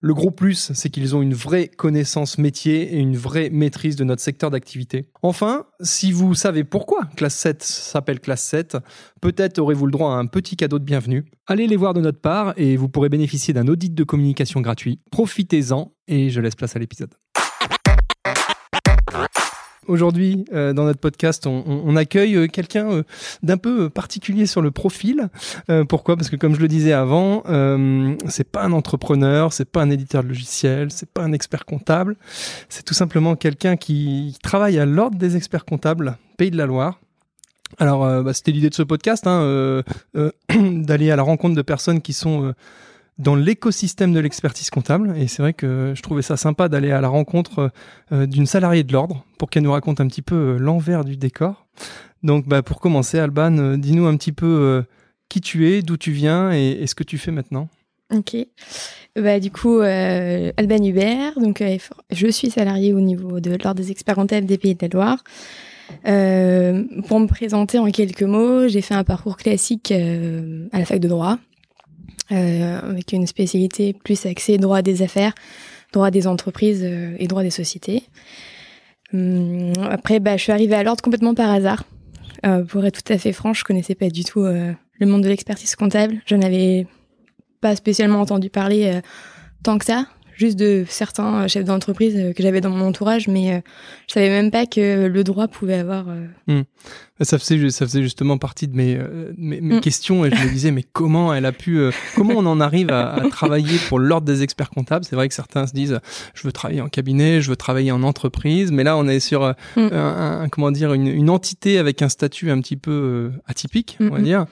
Le gros plus, c'est qu'ils ont une vraie connaissance métier et une vraie maîtrise de notre secteur d'activité. Enfin, si vous savez pourquoi Classe 7 s'appelle Classe 7, peut-être aurez-vous le droit à un petit cadeau de bienvenue. Allez les voir de notre part et vous pourrez bénéficier d'un audit de communication gratuit. Profitez-en et je laisse place à l'épisode. Aujourd'hui, euh, dans notre podcast, on, accueille euh, quelqu'un euh, d'un peu particulier sur le profil. pourquoi? Parce que comme je le disais avant, c'est pas un entrepreneur, c'est pas un éditeur de logiciel, c'est pas un expert comptable. C'est tout simplement quelqu'un qui travaille à l'ordre des experts comptables, Pays de la Loire. Alors, bah, c'était l'idée de ce podcast, hein, d'aller à la rencontre de personnes qui sont dans l'écosystème de l'expertise comptable. Et c'est vrai que je trouvais ça sympa d'aller à la rencontre euh, d'une salariée de l'ordre pour qu'elle nous raconte un petit peu euh, l'envers du décor. Donc bah, pour commencer, Alban, euh, dis-nous un petit peu qui tu es, d'où tu viens et, ce que tu fais maintenant. Ok. Bah, du coup, Alban Hubert, donc, je suis salariée au niveau de l'ordre des experts comptables des Pays de la Loire. pour me présenter en quelques mots, j'ai fait un parcours classique à la fac de droit. Euh, avec une spécialité plus axée droit des affaires, droit des entreprises euh, et droit des sociétés. Hum, après, bah, je suis arrivée à l'ordre complètement par hasard. Euh, pour être tout à fait franche, je connaissais pas du tout le monde de l'expertise comptable. Je n'avais pas spécialement entendu parler tant que ça juste de certains chefs d'entreprise que j'avais dans mon entourage, mais je savais même pas que le droit pouvait avoir hmm. Ça faisait, ça faisait justement partie de mes, euh, mes, mes mm. questions et je me disais mais comment elle a pu, euh, comment on en arrive à, à travailler pour l'ordre des experts comptables? C'est vrai que certains se disent je veux travailler en cabinet, je veux travailler en entreprise, mais là on est sur euh, mm. un, comment dire une, une, entité avec un statut un petit peu atypique, on va dire.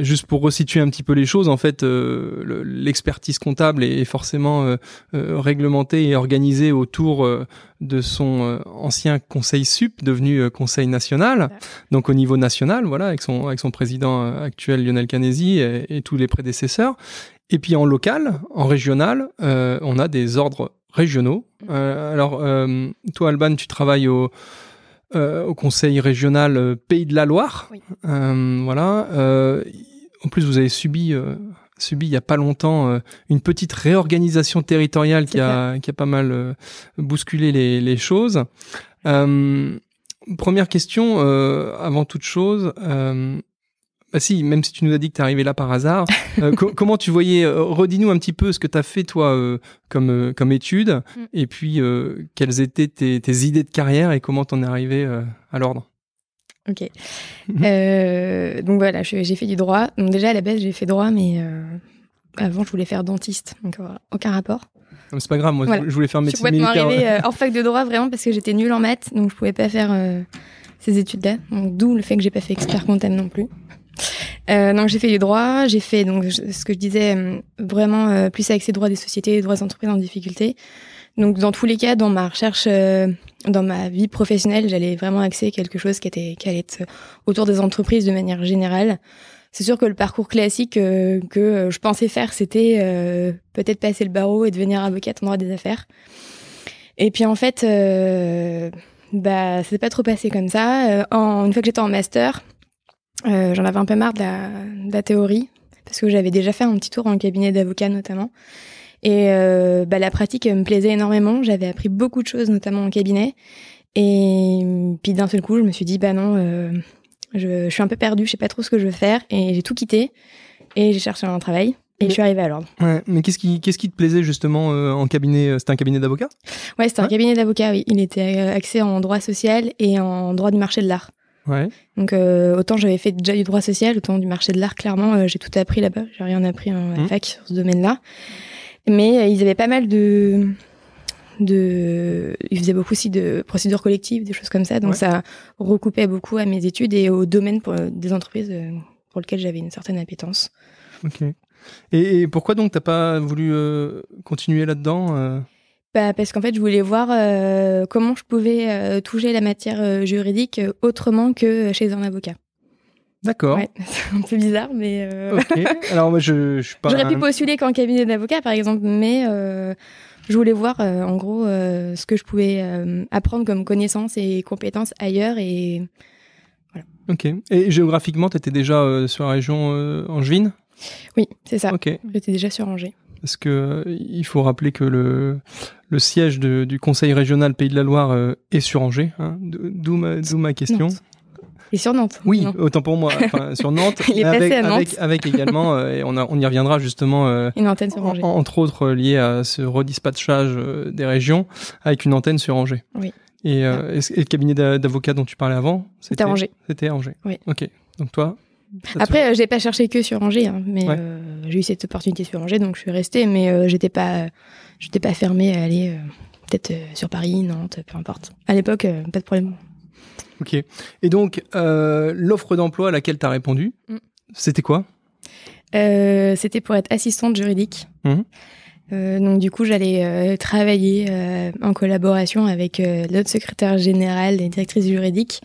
juste pour resituer un petit peu les choses, en fait, l'expertise comptable est forcément réglementée et organisée autour de son ancien conseil sup devenu conseil national donc au niveau national, voilà, avec son, avec son président euh, actuel Lionel Canesi et, tous les prédécesseurs. Et puis en local, en régional, euh, on a des ordres régionaux. Euh, alors, toi, Alban, tu travailles au, au conseil régional Pays de la Loire. voilà. en plus, vous avez subi subi il y a pas longtemps une petite réorganisation territoriale qui a, qui a pas mal bousculé les, les choses. Première question, euh, avant toute chose. Euh, bah si, même si tu nous as dit que tu es arrivé là par hasard, euh, comment tu voyais, redis-nous un petit peu ce que tu as fait toi comme, comme étude, mm. et puis quelles étaient tes, tes, idées de carrière et comment t'en es arrivé à l'ordre. Ok. Mhm. donc voilà, j'ai fait du droit. Donc déjà à la base j'ai fait droit, mais avant je voulais faire dentiste, donc aucun rapport. C'est pas grave, moi je voulais faire médecine militaire. Je suis arriver en fac de droit vraiment parce que j'étais nulle en maths, donc je pouvais pas faire euh, ces études-là. Donc d'où le fait que j'ai pas fait expert comptable non plus. Euh, donc j'ai fait du droit, j'ai fait donc ce que je disais euh, vraiment euh, plus avec ces droits des sociétés, droits des entreprises en difficulté. Donc dans tous les cas, dans ma recherche, euh, dans ma vie professionnelle, j'allais vraiment axer quelque chose qui était qui allait être autour des entreprises de manière générale. C'est sûr que le parcours classique euh, que euh, je pensais faire, c'était euh, peut-être passer le barreau et devenir avocate en droit des affaires. Et puis en fait, bah, c'est pas trop passé comme ça. Une fois que j'étais en master, j'en avais un peu marre de la, théorie parce que j'avais déjà fait un petit tour en cabinet d'avocat notamment. Et euh, bah, la pratique me plaisait énormément. J'avais appris beaucoup de choses, notamment en cabinet. Et puis d'un seul coup, je me suis dit, bah non, euh, je, je, suis un peu perdue, je sais pas trop ce que je veux faire. Et j'ai tout quitté. Et j'ai cherché un travail. Et je suis arrivée à l'ordre. Ouais, mais qu'est-ce qui, qu'est-ce qui te plaisait justement euh, en cabinet C'était un cabinet d'avocat? Ouais, c'était un cabinet d'avocat, oui. Il était axé en droit social et en droit du marché de l'art. Ouais. Donc euh, autant j'avais fait déjà du droit social, autant du marché de l'art, clairement, euh, j'ai tout appris là-bas. J'ai rien appris en mmh. fac sur ce domaine-là. Mais euh, ils avaient pas mal de de ils faisaient beaucoup aussi de procédures collectives, des choses comme ça. Donc Ouais. ça recoupait beaucoup à mes études et au domaine pour, des entreprises euh, pour lesquelles j'avais une certaine appétence. Ok. Et, et pourquoi donc t'as pas voulu euh, continuer là-dedans euh? Bah, parce qu'en fait, je voulais voir euh, comment je pouvais toucher la matière juridique autrement que chez un avocat. D'accord. Ouais, c'est un peu bizarre, mais Ok. Alors moi je, je suis pas. j'aurais pu postuler qu'en cabinet d'avocat, par exemple, mais je voulais voir euh, en gros euh, ce que je pouvais euh, apprendre comme connaissances et compétences ailleurs et Ok. Et géographiquement, t'étais déjà euh, sur la région angevine? Oui, c'est ça. Ok. J'étais déjà sur Angers. Parce que euh, il faut rappeler que le, le siège de- du Conseil régional Pays de la Loire euh, est sur Angers. hein. D'où ma, question. Nantes. Et sur Nantes. Oui, non autant pour moi. Enfin, sur Nantes, Il est avec, passé à Nantes. avec, avec également, euh, et on, a- on y reviendra justement, euh, Une antenne sur en- Angers. entre autres euh, lié à ce redispatchage des régions, avec une antenne sur Angers. Oui. Et, et le cabinet d'a- d'avocats dont tu parlais avant C'était Angers. C'était Angers. Oui. Ok. Donc toi Après, euh, j'ai pas cherché que sur Angers, hein, mais Ouais. euh, j'ai eu cette opportunité sur Angers, donc je suis restée, mais euh, j'étais pas, j'étais pas fermée à aller peut-être sur Paris, Nantes, peu importe. À l'époque, pas de problème. Ok. Et donc, euh, l'offre d'emploi à laquelle tu as répondu, Mm. c'était quoi? Euh, C'était pour être assistante juridique. Mhm. Euh, donc du coup, j'allais travailler en collaboration avec l'autre secrétaire générale et directrice juridique,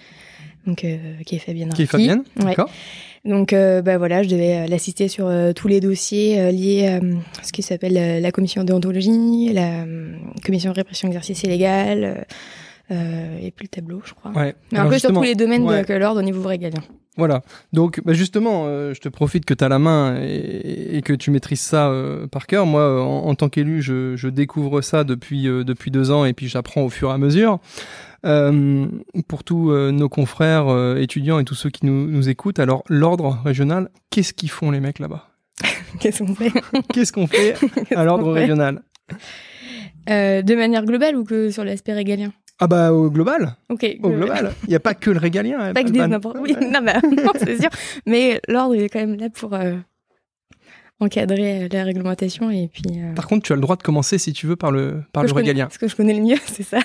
donc qui est Fabienne. Qui est. Fabienne Ouais. D'accord. Donc bah voilà, je devais l'assister sur tous les dossiers liés à ce qui s'appelle la commission déontologie, la commission de répression exercice illégal, et puis le tableau, je crois. Ouais. Mais un Alors peu sur tous les domaines ouais. que l'ordre au niveau régalien. Voilà. Donc, bah justement, euh, je te profite que tu as la main et, et que tu maîtrises ça euh, par cœur. Moi, euh, en, en tant qu'élu, je, je découvre ça depuis, euh, depuis deux ans et puis j'apprends au fur et à mesure. Euh, pour tous euh, nos confrères euh, étudiants et tous ceux qui nous, nous écoutent, alors l'ordre régional, qu'est-ce qu'ils font les mecs là-bas? Qu'est-ce qu'on fait? Qu'est-ce qu'on fait à l'ordre régional? Euh, De manière globale ou que sur l'aspect régalien? Ah bah au global, Ok. au global. Il n'y a pas que le régalien. hein, Pas que Alban. n'importe Oui, non, bah, non, c'est sûr. Mais l'ordre, il est quand même là pour euh, encadrer euh, la réglementation et puis. euh, Par contre, tu as le droit de commencer si tu veux par le, par le je connais- régalien. Ce que je connais le mieux, c'est ça.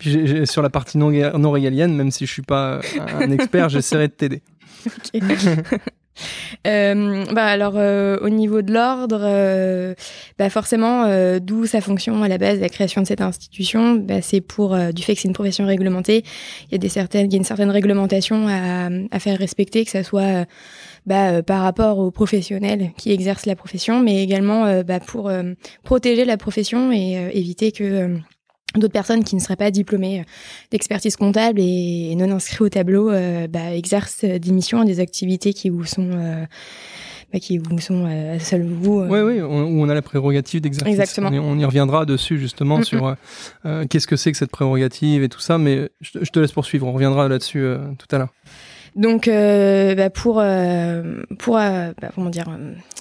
Puis sur la partie non, non régalienne, même si je suis pas un expert, j'essaierai de t'aider. Ok. Euh, bah alors euh, au niveau de l'ordre, euh, bah forcément, euh, d'où sa fonction à la base, la création de cette institution, bah c'est pour euh, du fait que c'est une profession réglementée. Il y a des certaines, il y a une certaine réglementation à, à faire respecter, que ça soit euh, bah, par rapport aux professionnels qui exercent la profession, mais également bah, pour protéger la profession et éviter que d'autres personnes qui ne seraient pas diplômées euh, d'expertise comptable et non inscrits au tableau euh, bah, exercent des missions et des activités qui vous sont euh, bah, qui vous sont euh, seuls vous Oui, oui, on, où on a la prérogative d'exercice. Exactement. On, y- on y reviendra dessus justement Mm, sur euh, euh, qu'est-ce que c'est que cette prérogative et tout ça, mais je, te- je te laisse poursuivre. On reviendra là-dessus euh, tout à l'heure. Donc, euh, bah, pour euh, pour euh, bah, comment dire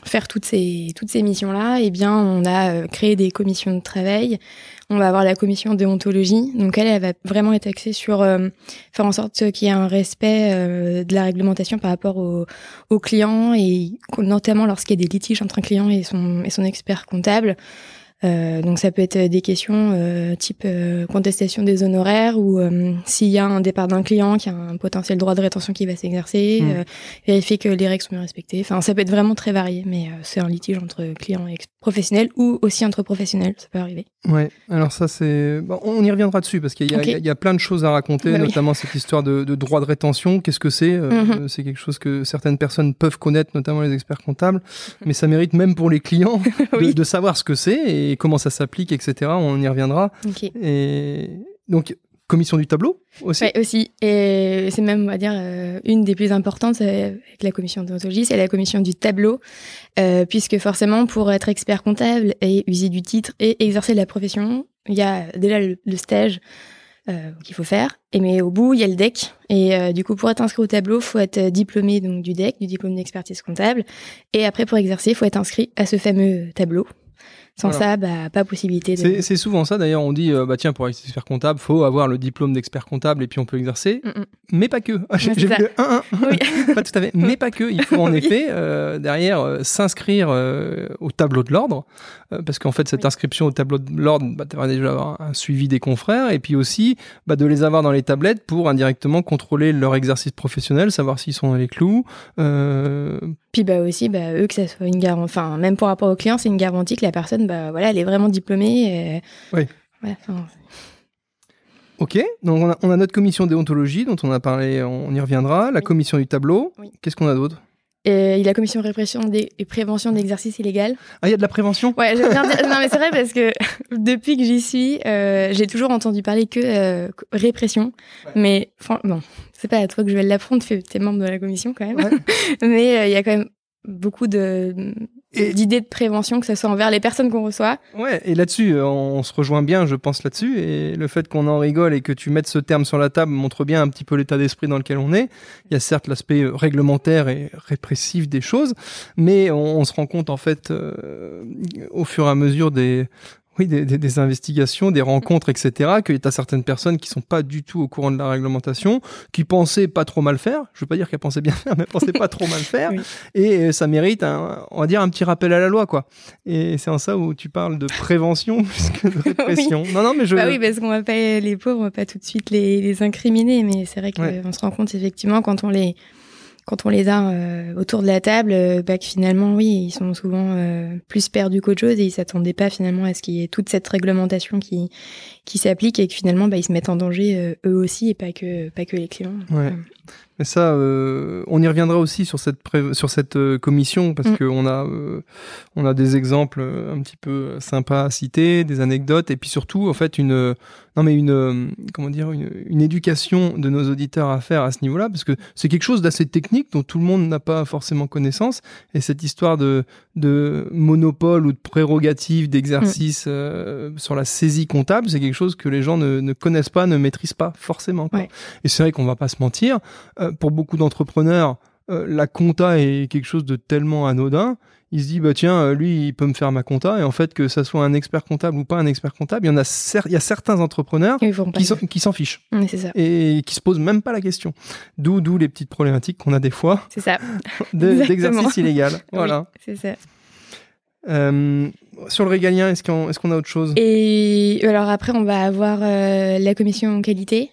faire toutes ces toutes ces missions là, eh bien, on a créé des commissions de travail. On va avoir la commission déontologie. Donc, elle, elle va vraiment être axée sur faire en sorte qu'il y ait un respect de la réglementation par rapport aux, aux clients et notamment lorsqu'il y a des litiges entre un client et son et son expert comptable. Euh, donc ça peut être des questions euh, type euh, contestation des honoraires ou s'il y a un départ d'un client qui a un potentiel droit de rétention qui va s'exercer, Mm. vérifier que les règles sont bien respectées. Enfin, ça peut être vraiment très varié, mais c'est un litige entre client et ex- professionnel ou aussi entre professionnels, ça peut arriver. Ouais, alors ça c'est. bon, on y reviendra dessus parce qu'il y, a- Ok. il y y a plein de choses à raconter, Bah oui. notamment cette histoire de, de droit de rétention. Qu'est-ce que c'est Mhm. C'est quelque chose que certaines personnes peuvent connaître, notamment les experts comptables, mais ça mérite même pour les clients de, Oui. de savoir ce que c'est et comment ça s'applique, etc. On y reviendra. Et donc, commission du tableau aussi. Ouais, aussi. Et c'est même, on va dire, euh, une des plus importantes euh, avec la commission de déontologie, c'est la commission du tableau, euh, puisque forcément, pour être expert comptable et user du titre et exercer la profession, il y a déjà le, le stage euh, qu'il faut faire. Et mais au bout, il y a le DEC. Et du coup, pour être inscrit au tableau, faut être diplômé donc du DEC, du diplôme d'expertise comptable. Et après, pour exercer, il faut être inscrit à ce fameux tableau. Sans Voilà. ça, bah, pas possibilité de. C'est c'est souvent ça d'ailleurs, on dit euh, bah tiens pour être expert comptable, faut avoir le diplôme d'expert comptable et puis on peut exercer, Mm, mm. Mais pas que. Ah, J'ai vu le 1 Oui. pas tout à fait, mais pas que. Il faut en Oui. effet euh, derrière euh, s'inscrire euh, au tableau de l'ordre, parce qu'en fait cette Oui. inscription au tableau de l'ordre, bah, tu vas déjà avoir un suivi des confrères et puis aussi bah, de les avoir dans les tablettes pour indirectement contrôler leur exercice professionnel, savoir s'ils sont dans les clous. Puis bah aussi, bah, eux, que ça soit une garantie, enfin, même pour rapport au client, c'est une garantie que la personne, bah, voilà, elle est vraiment diplômée. et- Oui. Voilà, enfin, ok, donc on a, on a notre commission déontologie dont on a parlé, on y reviendra, la Oui. commission du tableau. Oui. Qu'est-ce qu'on a d'autre? Et la commission répression des, et prévention d'exercice illégal. Ah, il y a de la prévention? Ouais, bien dire- non mais c'est vrai parce que depuis que j'y suis, euh, j'ai toujours entendu parler que euh, répression. Mais fran- bon, c'est pas à toi que je vais l'apprendre, tu es membre de la commission quand même. Ouais. mais euh, il y a quand même beaucoup de d'idées de prévention, que ce soit envers les personnes qu'on reçoit. Ouais, et là-dessus, euh, on se rejoint bien, je pense, là-dessus. Et le fait qu'on en rigole et que tu mettes ce terme sur la table montre bien un petit peu l'état d'esprit dans lequel on est. Il y a certes l'aspect euh, réglementaire et répressif des choses, mais on, on se rend compte, en fait, euh, au fur et à mesure des. Oui, des, des- des investigations, des rencontres, etc., qu'il y a certaines personnes qui sont pas du tout au courant de la réglementation, qui pensaient pas trop mal faire. Je veux pas dire qu'elles pensaient bien faire, mais pensaient pas trop mal faire. Oui. Et euh, ça mérite, un, on va dire, un petit rappel à la loi, quoi. Et c'est en ça où tu parles de prévention plus que de répression. Non, non, mais je. Bah oui, parce qu'on va pas les pauvres, on va pas tout de suite les, les incriminer, mais c'est vrai qu'on Ouais. se rend compte effectivement quand on les quand on les a euh, autour de la table, euh, bah, que finalement oui, ils sont souvent euh, plus perdus qu'autre chose et ils s'attendaient pas finalement à ce qu'il y ait toute cette réglementation qui qui s'applique et que finalement bah, ils se mettent en danger euh, eux aussi et pas que pas que les clients. Ouais. Mais ça, euh, on y reviendra aussi sur cette pré- sur cette euh, commission parce Mm. que on a euh, on a des exemples un petit peu sympas à citer, des anecdotes et puis surtout en fait une non mais une comment dire une, une éducation de nos auditeurs à faire à ce niveau-là parce que c'est quelque chose d'assez technique dont tout le monde n'a pas forcément connaissance et cette histoire de de monopole ou de prérogative d'exercice euh, sur la saisie comptable, c'est quelque chose que les gens ne, ne connaissent pas, ne maîtrisent pas forcément. quoi. Ouais. Et c'est vrai qu'on va pas se mentir, euh, pour beaucoup d'entrepreneurs, euh, la compta est quelque chose de tellement anodin. Il se dit bah tiens euh, lui il peut me faire ma compta et en fait que ça soit un expert comptable ou pas un expert comptable il y en a cer- il y a certains entrepreneurs qui s'en qui s'en fichent Ouais, c'est ça. et qui se posent même pas la question d'où d'où les petites problématiques qu'on a des fois C'est ça. de- d'exercice illégal voilà Oui, c'est ça. Euh, sur le régalien est-ce qu'on est-ce qu'on a autre chose? Et alors après, on va avoir euh, la commission qualité.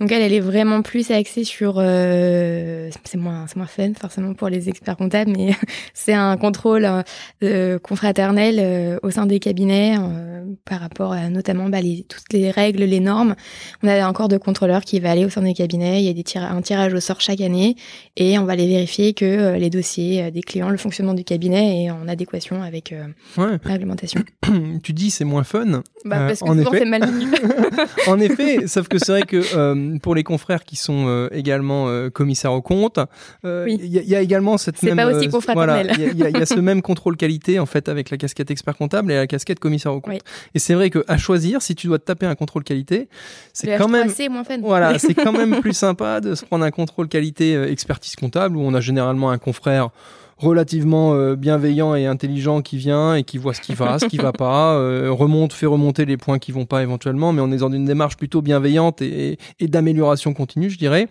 Donc elle, elle est vraiment plus axée sur... euh, c'est moins, c'est moins fun forcément pour les experts comptables, mais c'est un contrôle euh, euh, confraternel euh, au sein des cabinets euh, par rapport à notamment bah, les, toutes les règles, les normes. On a un corps de contrôleurs qui va aller au sein des cabinets. Il y a des tira- un tirage au sort chaque année et on va aller vérifier que euh, les dossiers des clients, le fonctionnement du cabinet est en adéquation avec euh, ouais la réglementation. tu dis c'est moins fun Bah, parce que en souvent effet. c'est mal en effet, sauf que c'est vrai que euh, pour les confrères qui sont euh, également euh, commissaires aux comptes, il Oui. y, a- il y a également cette C'est même. pas aussi voilà, il y y, y a ce même contrôle qualité en fait avec la casquette expert comptable et la casquette commissaire aux comptes. Oui. Et c'est vrai que à choisir, si tu dois te taper un contrôle qualité, c'est quand même. H3C est moins fun. Voilà, c'est quand même plus sympa de se prendre un contrôle qualité expertise comptable où on a généralement un confrère relativement euh, bienveillant et intelligent qui vient et qui voit ce qui va, ce qui va pas, euh, remonte, fait remonter les points qui vont pas éventuellement, mais on est dans une démarche plutôt bienveillante et, et d'amélioration continue, je dirais.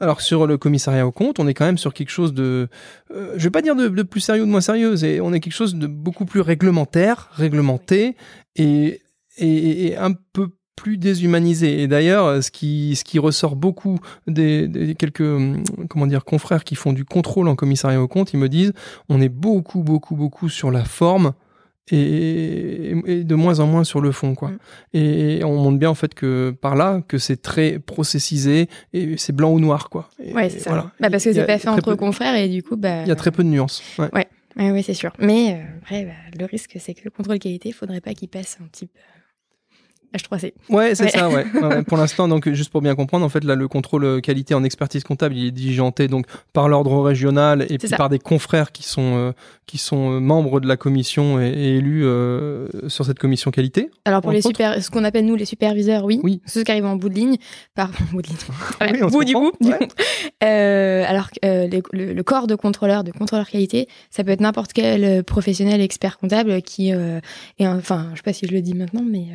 Alors sur le commissariat au compte, on est quand même sur quelque chose de, euh, je vais pas dire de, de plus sérieux ou de moins sérieux, et on est quelque chose de beaucoup plus réglementaire, réglementé et, et, et un peu plus déshumanisé. Et d'ailleurs, ce qui, ce qui ressort beaucoup des, des quelques hum, comment dire confrères qui font du contrôle en commissariat au compte, ils me disent on est beaucoup, beaucoup, beaucoup sur la forme et, et de moins en moins sur le fond, quoi. Mm. Et on montre bien en fait que par là que c'est très processisé et c'est blanc ou noir, quoi. Et Ouais, c'est ça. voilà. Bah, parce que c'est pas fait entre peu- confrères et du coup, bah. Il y a très peu de nuances. Ouais. Ouais, oui, c'est sûr. Mais euh, après, bah, le risque, c'est que le contrôle qualité, il faudrait pas qu'il passe un petit peu. H3C. Ouais, c'est ça, ouais. Pour l'instant, donc juste pour bien comprendre, en fait, là, le contrôle qualité en expertise comptable, il est diligenté donc par l'ordre régional et puis par des confrères qui sont euh, qui sont euh, membres de la commission et, élus euh, sur cette commission qualité. Alors pour les super, ce qu'on appelle nous les superviseurs, oui, oui. ceux qui arrivent en bout de ligne, par bout de ligne, bout du bout. alors le, corps de contrôleur, de contrôleur qualité, ça peut être n'importe quel professionnel expert comptable qui est, enfin, je sais pas si je le dis maintenant, mais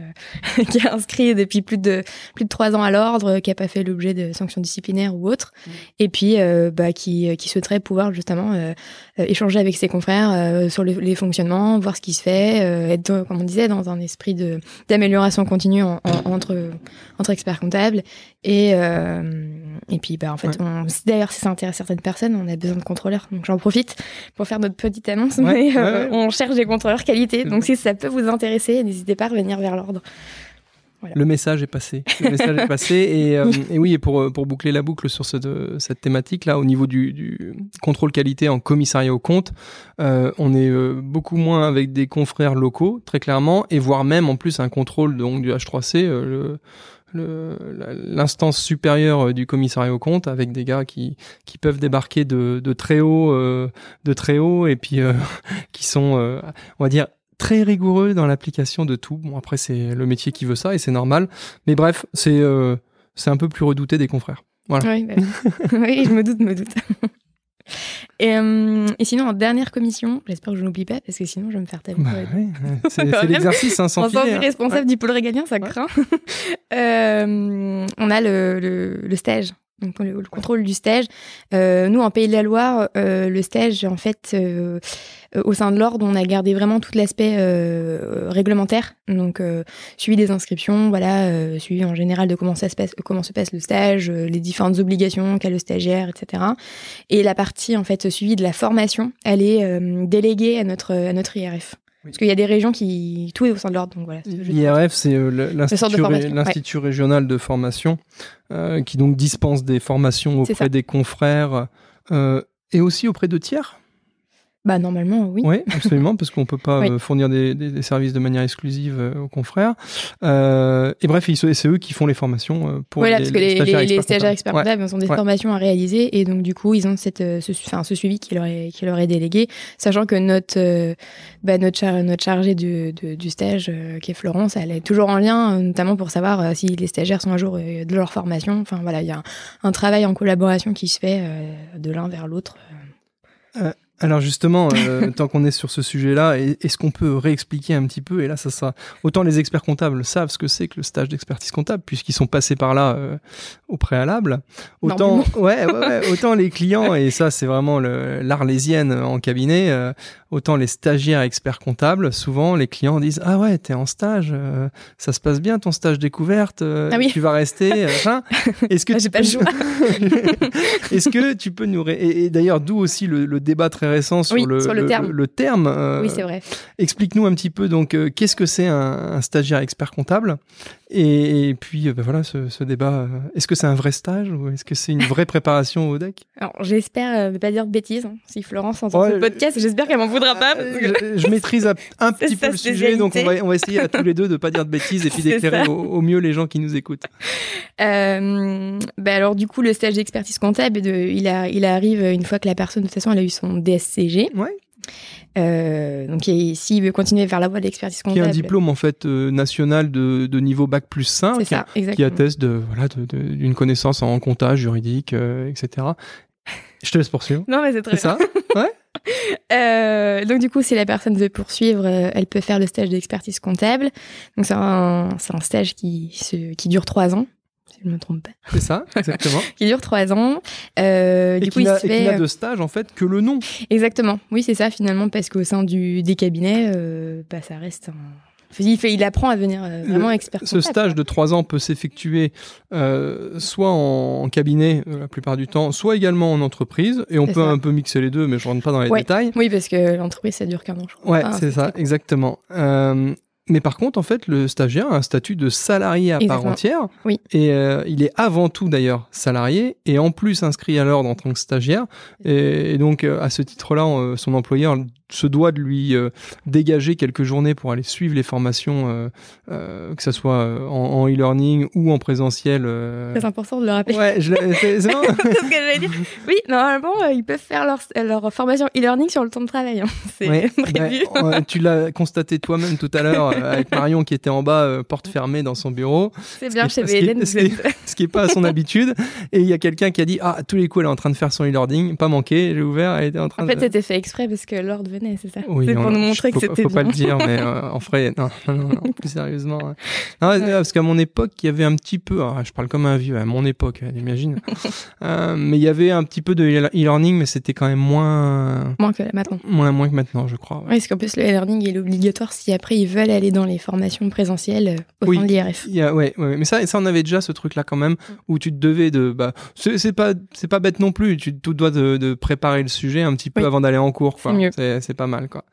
qui est inscrit depuis plus de plus de trois ans à l'ordre, qui a pas fait l'objet de sanctions disciplinaires ou autres, mm. et puis euh, bah, qui, qui souhaiterait pouvoir justement euh, euh, échanger avec ses confrères sur les, fonctionnements, voir ce qui se fait, être comme on disait dans un esprit de d'amélioration continue entre entre experts comptables. Et et puis bah en fait d'ailleurs si ça intéresse certaines personnes on a besoin de contrôleurs. Donc j'en profite pour faire notre petite annonce mais on cherche des contrôleurs qualité. Donc si ça peut vous intéresser n'hésitez pas à revenir vers l'ordre le message est passé. Le message est passé. Et, euh, et, oui, et pour, euh, pour boucler la boucle sur ce, cette thématique-là, au niveau du, du, contrôle qualité en commissariat au compte, euh, on est euh, beaucoup moins avec des confrères locaux, très clairement, et voire même en plus un contrôle donc, du H3C, le l'instance supérieure du commissariat au compte avec des gars qui, qui peuvent débarquer de, de très haut de très haut et puis qui sont on va dire très rigoureux dans l'application de tout. Bon, après, c'est le métier qui veut ça et c'est normal. Mais bref, c'est euh, c'est un peu plus redouté des confrères. Voilà. Oui, bah oui je me doute, me doute. Et, euh, et, sinon, en dernière commission, j'espère que je n'oublie pas, parce que sinon je vais me faire taper. Bah, oui, c'est l'exercice, hein, sans En tant que hein. responsable du pôle régalien, ça craint. euh, on a le, le, le stage donc le, contrôle du stage. Euh, nous, en Pays de la Loire, euh, le stage, en fait, euh, au sein de l'ordre, on a gardé vraiment tout l'aspect réglementaire, donc suivi des inscriptions, voilà, suivi en général de comment ça se passe, comment se passe le stage, les différentes obligations qu'a le stagiaire, etc. Et la partie en fait suivi de la formation, elle est déléguée à notre à notre IRF. Parce qu'il y a des régions qui. Tout est au sein de l'ordre. Donc voilà. L'IRF, c'est euh, l'Institut régional de formation euh, qui donc dispense des formations auprès des confrères euh, et aussi auprès de tiers. Bah normalement oui. Oui, absolument, parce qu'on peut pas euh, fournir des, des, services de manière exclusive euh, aux confrères. Euh, et bref, c'est eux qui font les formations pour voilà, parce que les, stagiaires, les, stagiaires experts comptables ont des formations à réaliser et donc du coup ils ont cette, ce, enfin, ce suivi qui leur est qui leur est délégué, sachant que notre bah, notre, notre chargée du, du stage qui est Florence, elle est toujours en lien, notamment pour savoir si les stagiaires sont à jour de leur formation. Enfin voilà, il y a un, un, travail en collaboration qui se fait de l'un vers l'autre. Alors justement, euh, tant qu'on est sur ce sujet-là, est-ce qu'on peut réexpliquer un petit peu Et là, ça sera autant les experts comptables savent ce que c'est que le stage d'expertise comptable puisqu'ils sont passés par là euh, au préalable. Autant, ouais, ouais, ouais, autant les clients et ça, c'est vraiment l'arlésienne en cabinet. Euh, autant les stagiaires experts comptables, souvent les clients disent ah ouais, t'es en stage, ça se passe bien ton stage découverte, ah tu vas rester. Est-ce que ah, tu pas Est-ce que tu peux nous et, d'ailleurs d'où aussi le, le débat très intéressant sur, le, le, terme. Le, terme euh, oui, c'est vrai. Explique-nous un petit peu donc euh, qu'est-ce que c'est un, stagiaire expert comptable? Et, puis euh, ben voilà ce, débat. est-ce que c'est un vrai stage ou est-ce que c'est une vraie préparation au deck Alors j'espère ne pas dire de bêtises. Hein. Si Florence entend ce podcast, j'espère qu'elle m'en voudra pas. Je, maîtrise un petit peu le sujet, donc on va, on va, essayer à tous les deux de pas dire de bêtises et puis d'éclairer au, mieux les gens qui nous écoutent. ben alors du coup le stage d'expertise comptable, de, il, a, il arrive une fois que la personne de toute façon elle a eu son DSCG. Ouais. Euh, donc, s'il veut continuer vers la voie de l'expertise comptable. Qui est un diplôme en fait euh, national de, de, niveau bac plus 5, ça, qui atteste de voilà d'une connaissance en comptage juridique, euh, etc. Je te laisse poursuivre. Non, mais c'est très ça. Ouais. Euh, donc du coup, si la personne veut poursuivre, elle peut faire le stage d'expertise comptable. Donc c'est un, un, stage qui, se, qui dure trois ans je ne me trompe pas. C'est ça, exactement. qui dure trois ans. Euh, et qui n'a de euh, stage en fait que le nom. Exactement. Oui, c'est ça finalement parce qu'au sein du des cabinets, euh, bah, ça reste un il, fait, il apprend à devenir euh, vraiment expert. Ce stage de trois ans peut s'effectuer euh, soit en, cabinet la plupart du temps, soit également en entreprise. Et on peut un peu mixer les deux, mais je rentre pas dans les détails. Oui, parce que l'entreprise ça dure qu'un an, je crois. Ouais, c'est ça, exactement. Mais par contre, en fait, le stagiaire a un statut de salarié à part entière. Oui. Et euh, il est avant tout d'ailleurs salarié et en plus inscrit à l'ordre en tant que stagiaire. Et, donc, euh, à ce titre-là, euh, son employeur se doit de lui euh, dégager quelques journées pour aller suivre les formations, euh, euh, que ce soit en, en e-learning ou en présentiel. C'est important de le rappeler. Ouais, je c'est ce que j'allais dire. Oui, normalement, ils peuvent faire leur, leur formation e-learning sur le temps de travail. hein. C'est Ouais, prévu. tu l'as constaté toi-même tout à l'heure avec Marion qui était en bas, porte fermée dans son bureau, C'est bien, ce est- chez ce qui est- Hélène, ce ce qui est pas à son habitude. Et il y a quelqu'un qui a dit Ah, tous les coups, elle est en train de faire son e-learning, pas manqué, j'ai ouvert, elle était en train En fait, de. c'était fait exprès parce que Lord venait, c'est ça Oui, C'est on- pour nous montrer que c'était faut pas le dire, mais euh, en vrai, non, non, non, non, plus sérieusement. Non, ouais, parce qu'à mon époque, il y avait un petit peu, ah, je parle comme un vieux, à mon époque, euh, imagine, Euh, mais il y avait un petit peu de e-learning, mais c'était quand même moins, Moins que maintenant. moins, moins que maintenant, je crois. ouais. Oui, parce qu'en plus, le e-learning il est obligatoire si après ils veulent aller dans les formations présentielles euh, au Oui. sein de l'IRF. Il y a- ouais, ouais, mais ça, ça, on avait déjà ce truc-là quand même, où tu te devais de, bah, c'est pas, pas bête non plus. Tu te dois de, de préparer le sujet un petit peu Oui. avant d'aller en cours. quoi. C'est mieux. C'est pas mal, quoi.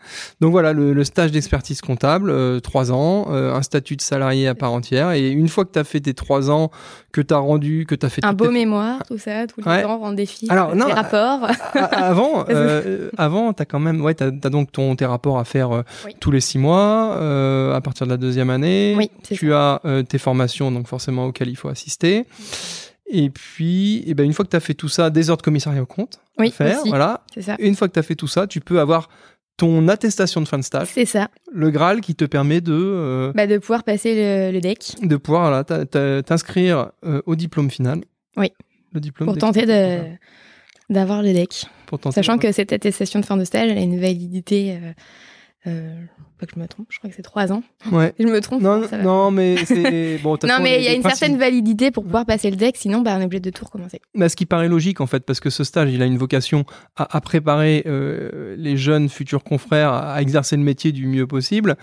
Donc voilà, le, le stage d'expertise comptable, euh, trois ans, euh, un statut de salarié à part entière, et une fois que t'as fait tes trois ans, que t'as rendu, que t'as fait Un beau mémoire, tout ça, tous les Ouais. ans, rendre des fiches, Alors, non, des rapports. A- avant, euh, avant, t'as quand même, ouais, t'as as donc ton tes rapports à faire euh, Oui. tous les six mois, euh, à partir de la deuxième année. Oui, Tu as euh, tes formations, donc forcément auxquelles il faut assister. Et puis, eh ben, une fois que tu as fait tout ça, des ordres de commissariat au compte à Oui, faire, aussi. voilà. C'est ça. Une fois que tu as fait tout ça, tu peux avoir ton attestation de fin de stage, C'est ça. le Graal qui te permet de, euh, Bah, de pouvoir passer le, le deck de pouvoir voilà, t'inscrire euh, au diplôme final. Oui. Le diplôme pour tenter de d'avoir le deck. pour tenter- Sachant que cette attestation de fin de stage, elle a une validité. Euh, euh, pas que je me trompe, je crois que c'est trois ans. Ouais. Je me trompe. Non, non, mais c'est bon. Non, il y a une principes- certaine validité pour pouvoir passer le deck, sinon bah, on est obligé de tout recommencer. Bah, ce qui paraît logique en fait, parce que ce stage, il a une vocation à, à préparer euh, les jeunes futurs confrères à, à exercer le métier du mieux possible.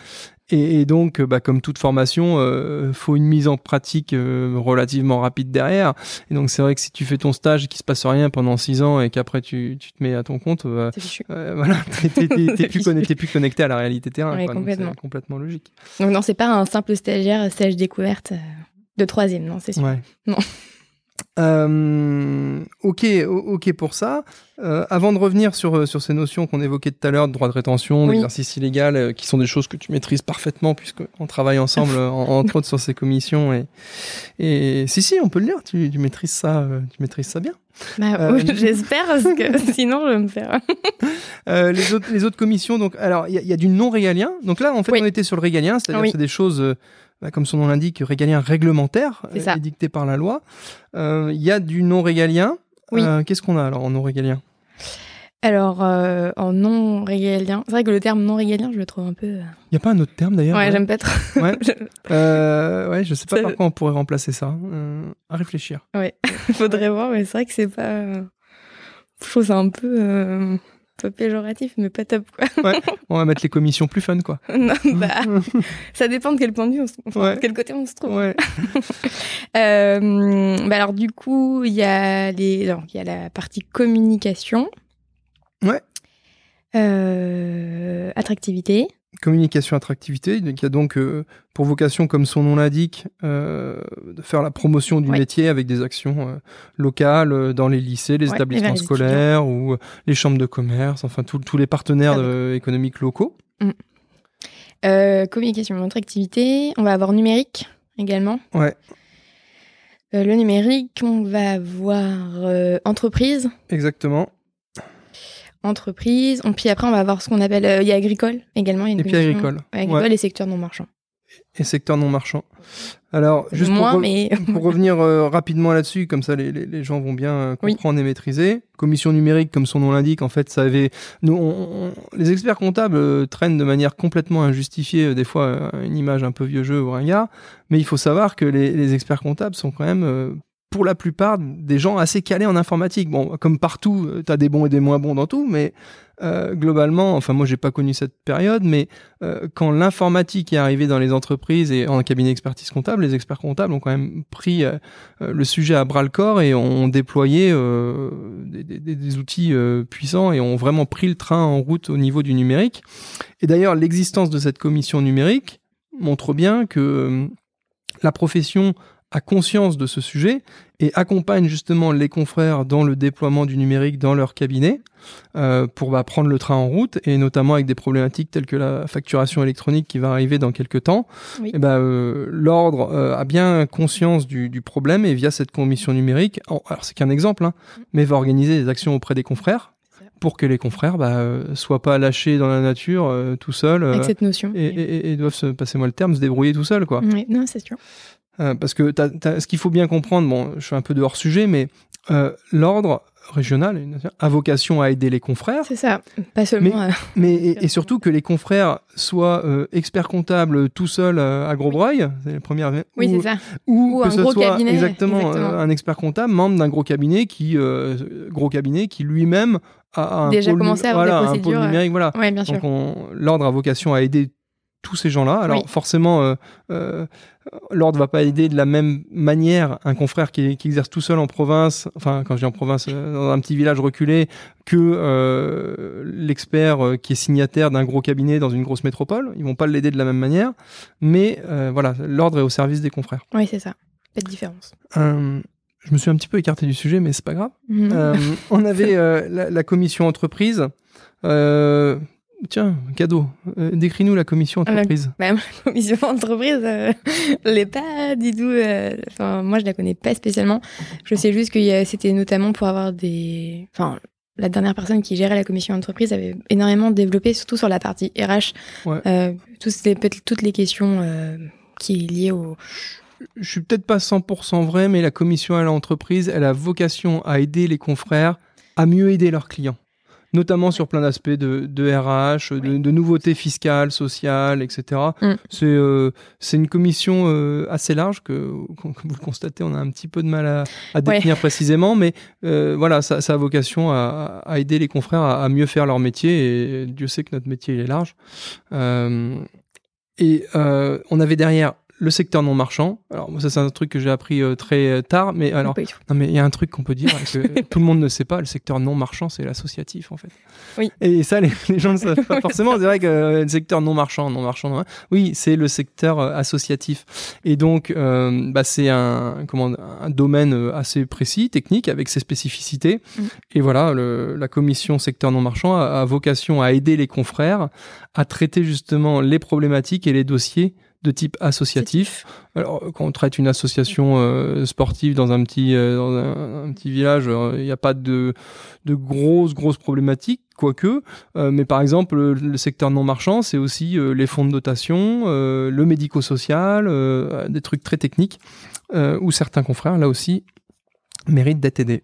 Et, et donc, euh, bah, comme toute formation, euh, faut une mise en pratique euh, relativement rapide derrière. Et donc, c'est vrai que si tu fais ton stage et qu'il se passe rien pendant six ans et qu'après tu, tu te mets à ton compte, euh, voilà, t'es- plus, connecté à la réalité terrain. Ouais, quoi. Donc, complètement. c'est complètement logique. Donc non, c'est pas un simple stagiaire stage découverte euh, de troisième, non, c'est sûr. Ouais. Non. Euh, ok, ok pour ça. Euh, avant de revenir sur, euh, sur ces notions qu'on évoquait tout à l'heure, de droit de rétention, Oui. d'exercice illégal, euh, qui sont des choses que tu maîtrises parfaitement puisqu'on travaille ensemble, en- entre autres, sur ces commissions. Et, et si, si, on peut le dire, tu, tu maîtrises ça, tu maîtrises ça bien. Bah, J'espère, parce que sinon je vais me faire. Les, autres, les autres commissions, donc, alors, il y, a- il y a du non régalien. Donc là, en fait, Oui. on était sur le régalien, c'est-à-dire Oui. que c'est des choses, bah, comme son nom l'indique, régalien réglementaire, C'est ça. édicté par la loi. Euh, Il y a du non régalien. Oui. Euh, Qu'est-ce qu'on a alors en non régalien Alors, euh, en non régalien, c'est vrai que le terme non régalien, je le trouve un peu. euh, Il n'y a pas un autre terme d'ailleurs? Ouais, j'aime pas trop. Ouais. Je- Euh, ouais, je sais pas Ça- par quoi on pourrait remplacer ça. Euh, à réfléchir. Faudrait voir, mais c'est vrai que c'est pas. euh, Je trouve ça un peu. Peu péjoratif, mais pas top, quoi. On va mettre les commissions plus fun, quoi. Non, bah, ça dépend de quel point de vue on se... enfin, Ouais. de quel côté on se trouve. Ouais. Euh, bah alors du coup, il y a les, il y a la partie communication. Ouais. Euh, attractivité. Communication attractivité, qui a donc euh, pour vocation, comme son nom l'indique, euh, de faire la promotion du métier avec des actions euh, locales dans les lycées, les Ouais, établissements les scolaires ou les chambres de commerce, enfin tous les partenaires Ah, économiques locaux. Euh, communication, attractivité. On va avoir numérique également. Ouais, le numérique, on va avoir entreprise. exactement. Entreprise. Et puis après, on va avoir ce qu'on appelle. euh, Il y a agricole également. Il y a une Et puis agricole. Ouais, agricole Ouais. et secteur non marchand. Et secteur non marchand. Alors, juste Moins, pour, re- mais. pour revenir euh, rapidement là-dessus, comme ça les, les- les gens vont bien euh, Oui. comprendre et maîtriser. Commission numérique, comme son nom l'indique, en fait, ça avait. Nous, on- on- les experts comptables euh, traînent de manière complètement injustifiée, des fois, une image un peu vieux jeu ou ringard. Mais il faut savoir que les, les experts comptables sont quand même. Euh, pour la plupart, des gens assez calés en informatique. Bon, comme partout, tu as des bons et des moins bons dans tout, mais euh, globalement, enfin moi j'ai pas connu cette période, mais euh, quand l'informatique est arrivée dans les entreprises et en cabinet d'expertise comptable, les experts comptables ont quand même pris euh, euh, le sujet à bras le corps et ont déployé euh, des, outils euh, puissants et ont vraiment pris le train en route au niveau du numérique. Et d'ailleurs, l'existence de cette commission numérique montre bien que euh, la profession a conscience de ce sujet et accompagne justement les confrères dans le déploiement du numérique dans leur cabinet euh, pour bah, prendre le train en route et notamment avec des problématiques telles que la facturation électronique qui va arriver dans quelques temps. Oui. Bah, euh, l'ordre euh, a bien conscience du, du, problème et via cette commission numérique, alors c'est qu'un exemple, hein, mais va organiser des actions auprès des confrères pour que les confrères bah, euh, soient pas lâchés dans la nature euh, tout seuls. Avec cette notion. Et, et, et, doivent, se, passez-moi le terme, se débrouiller tout seuls. Quoi. Oui, non, c'est sûr. Euh, parce que ce qu'il faut bien comprendre, bon, je suis un peu de hors sujet, mais euh, l'ordre régional a vocation à aider les confrères. C'est ça, pas seulement. Mais, euh... mais et, et, surtout que les confrères soient euh, experts comptables tout seuls à Grosbreuil, c'est la première. Oui, ou, c'est ça. Ou, ou que un ce gros soit cabinet. exactement, exactement. un expert comptable, membre d'un gros cabinet qui, gros cabinet qui lui-même a un déjà pôle, commencé à avoir voilà, des un pôle procédures. numérique, voilà. Oui, bien sûr. Donc on, l'ordre a vocation à aider tous ces gens-là. Alors Oui. forcément, euh, euh, l'ordre va pas aider de la même manière un confrère qui, qui, exerce tout seul en province, enfin quand je dis en province, euh, dans un petit village reculé, que euh, l'expert euh, qui est signataire d'un gros cabinet dans une grosse métropole. Ils vont pas l'aider de la même manière, mais voilà, l'ordre est au service des confrères. Oui, c'est ça. Pas de différence. Je me suis un petit peu écarté du sujet, mais c'est pas grave. Mhm. On avait la, la, commission entreprise. Euh, tiens, cadeau. Euh, Décris-nous la commission entreprise. La, bah, la commission entreprise, euh, je l'ai pas du tout. euh, moi, je la connais pas spécialement. Je sais juste que c'était notamment pour avoir des. Enfin, la dernière personne qui gérait la commission entreprise avait énormément développé, surtout sur la partie RH, ouais. euh, toutes, les, toutes les questions qui est liées au. Je suis peut-être pas 100% vrai, mais la commission à l'entreprise, elle a vocation à aider les confrères à mieux aider leurs clients notamment sur plein d'aspects de, de, RH, de, nouveautés fiscales, sociales, etc. Mm. C'est euh, une commission euh, assez large que, comme vous le constatez, on a un petit peu de mal à, à définir ouais. précisément, mais euh, voilà, ça, ça, a vocation à, à, aider les confrères à, à, mieux faire leur métier, et Dieu sait que notre métier il est large. Et on avait derrière le secteur non marchand. Alors ça c'est un truc que j'ai appris euh, très tard, mais alors non mais il y a un truc qu'on peut dire que tout le monde ne sait pas. Le secteur non marchand c'est l'associatif en fait. Oui. Et ça les, les gens ne savent pas forcément. C'est vrai que euh, le secteur non marchand, non marchand, non, oui c'est le secteur euh, associatif. Et donc euh, bah, c'est un comment un domaine euh, assez précis, technique avec ses spécificités. Mm. Et voilà le, la commission secteur non marchand a, a vocation à aider les confrères à traiter justement les problématiques et les dossiers de type associatif. Alors, quand on traite une association euh, sportive dans un petit, euh, dans un, un petit village, il euh, n'y a pas de, de grosses, grosses problématiques, quoique. Mais par exemple, le, le secteur non marchand, c'est aussi les fonds de dotation, le médico-social, des trucs très techniques, où certains confrères, là aussi, méritent d'être aidés.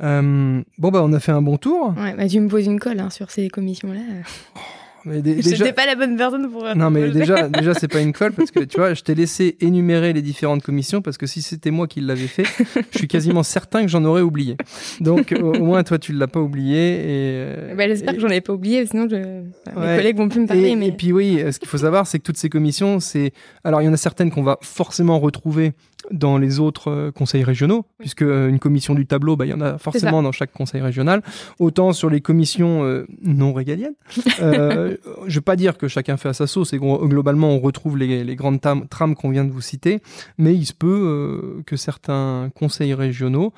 bon, bah, on a fait un bon tour. Ouais, bah, tu me poses une colle hein, sur ces commissions-là. Mais dé- déjà... pas la bonne personne pour. Non, mais déjà, déjà c'est pas une colle parce que tu vois, je t'ai laissé énumérer les différentes commissions parce que si c'était moi qui l'avais fait, je suis quasiment certain que j'en aurais oublié. Donc, au, au, moins, toi, tu l'as pas oublié. Et, bah, J'espère et... que j'en ai pas oublié, sinon je... ouais. mes collègues vont plus me parler. Et, mais... et puis, oui, ce qu'il faut savoir, c'est que toutes ces commissions, c'est. Alors, il y en a certaines qu'on va forcément retrouver dans les autres euh, conseils régionaux, oui. puisque euh, une commission du tableau, bah, il y en a forcément dans chaque conseil régional. Autant sur les commissions euh, non régaliennes. euh, je vais pas dire que chacun fait à sa sauce et globalement on retrouve les, les grandes trames qu'on vient de vous citer, mais il se peut euh, que certains conseils régionaux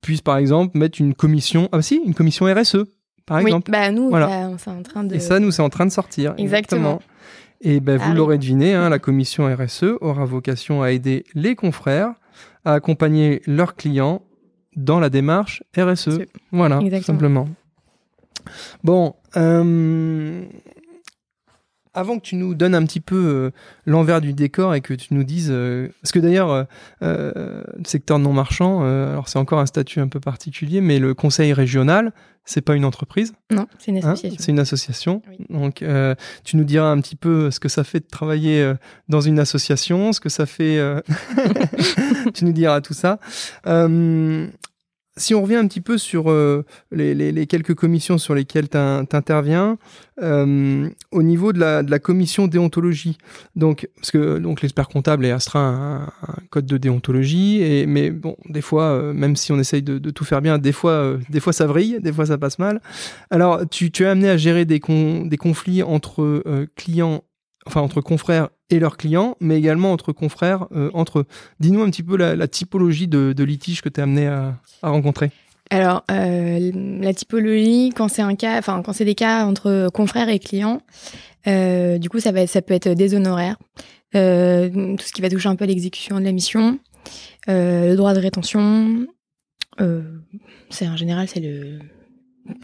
puissent par exemple mettre une commission, ah si, une commission RSE par oui, exemple. Bah nous, voilà. c'est en train de. Et ça, nous, c'est en train de sortir. Exactement. exactement. Et ben, vous l'aurez deviné, hein, la commission RSE aura vocation à aider les confrères à accompagner leurs clients dans la démarche RSE. Voilà, Exactement. simplement. Bon, euh, avant que tu nous donnes un petit peu euh, l'envers du décor et que tu nous dises, euh, parce que d'ailleurs, euh, le secteur non marchand, euh, alors c'est encore un statut un peu particulier, mais le conseil régional, c'est pas une entreprise. Non, c'est une association. Hein c'est une association. Oui. Donc, euh, tu nous diras un petit peu ce que ça fait de travailler euh, dans une association, ce que ça fait. euh, tu nous diras tout ça. Si on revient un petit peu sur euh, les, quelques commissions sur lesquelles tu interviens, euh, au niveau de la, commission déontologie, donc parce que donc l'expert comptable est astreint un, code de déontologie, et mais bon, des fois, euh, même si on essaye de, tout faire bien, des fois, euh, des fois ça vrille, des fois ça passe mal. Alors, tu, tu es amené à gérer des, des conflits entre clients, enfin entre confrères et leurs clients, mais également entre confrères, euh, entre eux. Dis-nous un petit peu la, typologie de, de litige que tu es amené à, rencontrer. Alors, euh, la typologie, quand c'est un cas, enfin, quand c'est des cas entre confrères et clients, euh, du coup, ça, va ça peut être des honoraires, tout ce qui va toucher un peu à l'exécution de la mission, le droit de rétention. c'est en général, c'est le,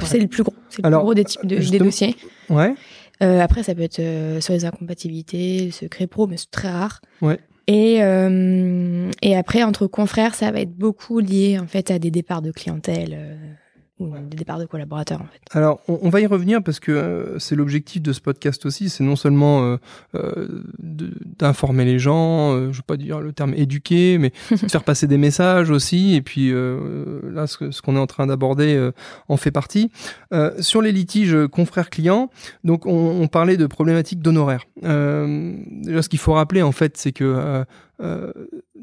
c'est le plus gros, c'est le plus gros des, types de, des dossiers. Ouais. Euh, après, ça peut être euh, sur les incompatibilités, le secret pro, mais c'est très rare. Ouais. Et, euh, et après, entre confrères, ça va être beaucoup lié en fait à des départs de clientèle des départs de collaborateurs en fait. Alors on, va y revenir parce que euh, c'est l'objectif de ce podcast aussi, c'est non seulement euh, euh, d'informer les gens, je ne veux pas dire le terme éduquer, mais de faire passer des messages aussi. Et puis là, ce, qu'on est en train d'aborder en fait partie. sur les litiges confrères-clients, donc on, on, parlait de problématiques d'honoraires. ce qu'il faut rappeler en fait, c'est que euh,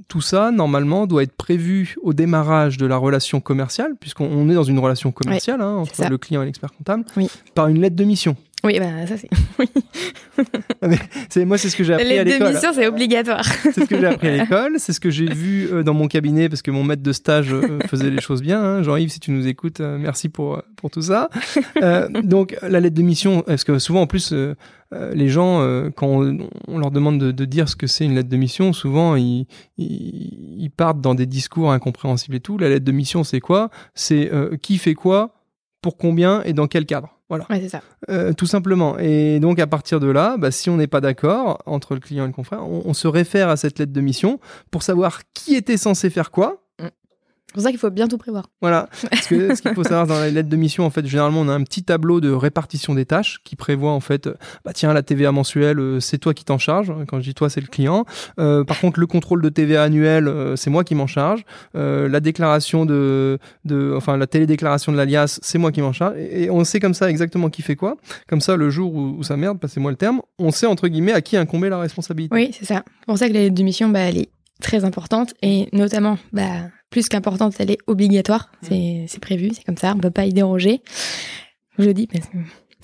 tout ça, normalement, doit être prévu au démarrage de la relation commerciale, puisqu'on est dans une relation commerciale hein, entre le client et l'expert comptable, par une lettre de mission. Oui, bah ça c'est. moi, c'est ce que j'ai appris à l'école. Les mission, c'est obligatoire. c'est ce que j'ai appris à l'école, c'est ce que j'ai vu euh, dans mon cabinet parce que mon maître de stage euh, faisait les choses bien. Hein. Jean-Yves, si tu nous écoutes, euh, merci pour pour tout ça. donc la lettre de mission, parce que souvent en plus les gens, quand on, leur demande de, dire ce que c'est une lettre de mission, souvent ils, ils, partent dans des discours incompréhensibles et tout. La lettre de mission, c'est quoi? C'est qui fait quoi, pour combien? Et dans quel cadre? Voilà. c'est ça. Euh, tout simplement. Et donc, à partir de là, bah, si on n'est pas d'accord entre le client et le confrère, on, se réfère à cette lettre de mission pour savoir qui était censé faire quoi c'est pour ça qu'il faut bien tout prévoir. Voilà. Parce que ce qu'il faut savoir dans les lettres de mission, en fait, généralement, on a un petit tableau de répartition des tâches qui prévoit, en fait, bah tiens, la TVA mensuelle, euh, c'est toi qui t'en charge. Quand je dis toi, c'est le client. Euh, par contre, le contrôle de TVA annuel, euh, c'est moi qui m'en charge. la déclaration de, de, enfin, la télédéclaration de l'alias, c'est moi qui m'en charge. Et, on sait comme ça exactement qui fait quoi. Comme ça, le jour où, ça merde, passez-moi le terme, on sait entre guillemets à qui incomber la responsabilité. Oui, c'est ça. C'est pour ça que la lettre de mission, bah, elle est très importante et notamment, bah, plus qu'importante, elle est obligatoire. C'est prévu, c'est comme ça, on peut pas y déroger. Je dis parce que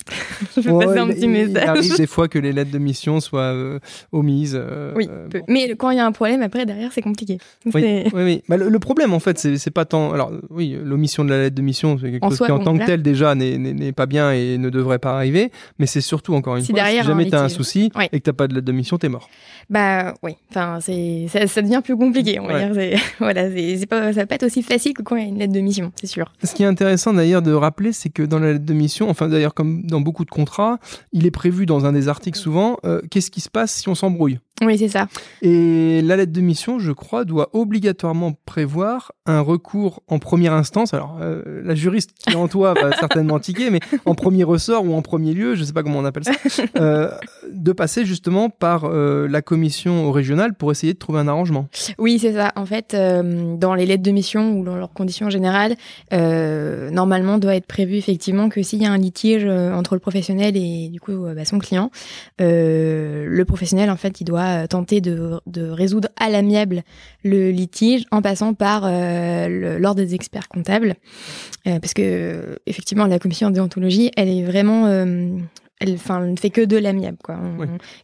je vais passer un petit message. Il arrive des fois que les lettres de mission soient euh, omises. Euh, oui, euh, mais quand il y a un problème, après, derrière, c'est compliqué. Oui, oui, Bah, le, problème, en fait, c'est pas tant. Alors, oui, l'omission de la lettre de mission, c'est quelque chose qui, en tant que tel, déjà, n'est pas bien et ne devrait pas arriver. Mais c'est surtout, encore une fois, si jamais tu as un souci et que tu n'as pas de lettre de mission, tu es mort. Bah oui, enfin, ça, ça devient plus compliqué, on va dire. Voilà, pas, ça va pas être aussi facile que quand il y a une lettre de mission, c'est sûr. Ce qui est intéressant d'ailleurs de rappeler, c'est que dans la lettre de mission, enfin d'ailleurs comme dans beaucoup de contrats, il est prévu dans un des articles souvent, euh, qu'est-ce qui se passe si on s'embrouille? Oui, c'est ça. Et la lettre de mission, je crois, doit obligatoirement prévoir un recours en première instance. Alors, euh, la juriste qui est en toi va certainement tiquer, mais en premier ressort ou en premier lieu, je ne sais pas comment on appelle ça, euh, de passer justement par la commission régionale pour essayer de trouver un arrangement. Oui, c'est ça. En fait, dans les lettres de mission ou dans leurs conditions générales, normalement, doit être prévu effectivement que s'il y a un litige entre le professionnel et du coup bah, son client, le professionnel, en fait, il doit tenter de, résoudre à l'amiable le litige en passant par euh, l'ordre des experts comptables. Euh, parce que, effectivement, la commission de déontologie, elle est vraiment euh, elle, enfin, ne fait que de l'amiable, quoi.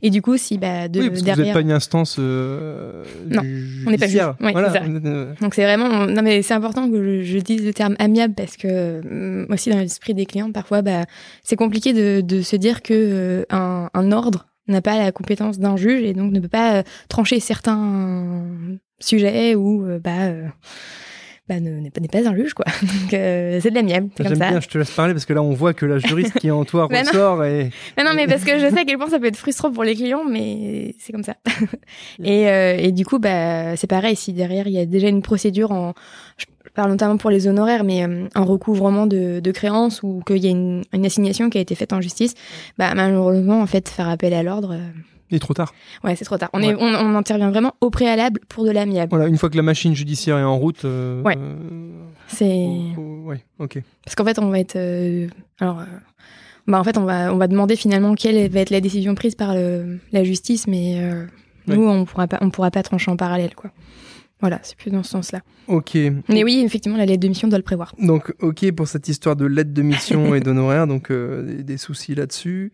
Et du coup, si bah, de, oui, parce derrière... que vous n'êtes pas une instance euh, non, on n'est pas juge. voilà. Donc c'est vraiment, non mais c'est important que je, dise le terme amiable parce que moi aussi dans l'esprit des clients, parfois, bah, c'est compliqué de, de, se dire que un, un ordre n'a pas la compétence d'un juge et donc ne peut pas euh, trancher certains sujets ou euh, bah, euh, bah n'est pas, un juge quoi. Donc c'est de l'amiable. J'aime bien, je te laisse parler parce que là on voit que la juriste qui est en toi ressort et. Mais non mais parce que je sais à quel point ça peut être frustrant pour les clients, mais c'est comme ça. et, et du coup bah c'est pareil si derrière il y a déjà une procédure en, je parle notamment pour les honoraires, mais euh, un recouvrement de, de créances ou qu'il y a une, assignation qui a été faite en justice, bah, malheureusement, en fait, faire appel à l'ordre. Euh, il est trop tard. Ouais, c'est trop tard. On, est, on, intervient vraiment au préalable pour de l'amiable. Voilà, une fois que la machine judiciaire est en route. Euh, ouais. c'est. ouais, ok. Parce qu'en fait, on va être. alors. bah en fait, on va, on va demander finalement quelle va être la décision prise par la justice, mais nous, on pourra pas, on pourra pas trancher en parallèle, quoi. Voilà, c'est plus dans ce sens-là. Ok. Mais oui, effectivement, la lettre de mission doit le prévoir. Donc, ok pour cette histoire de lettre de mission et d'honoraires, donc euh, des, des soucis là-dessus.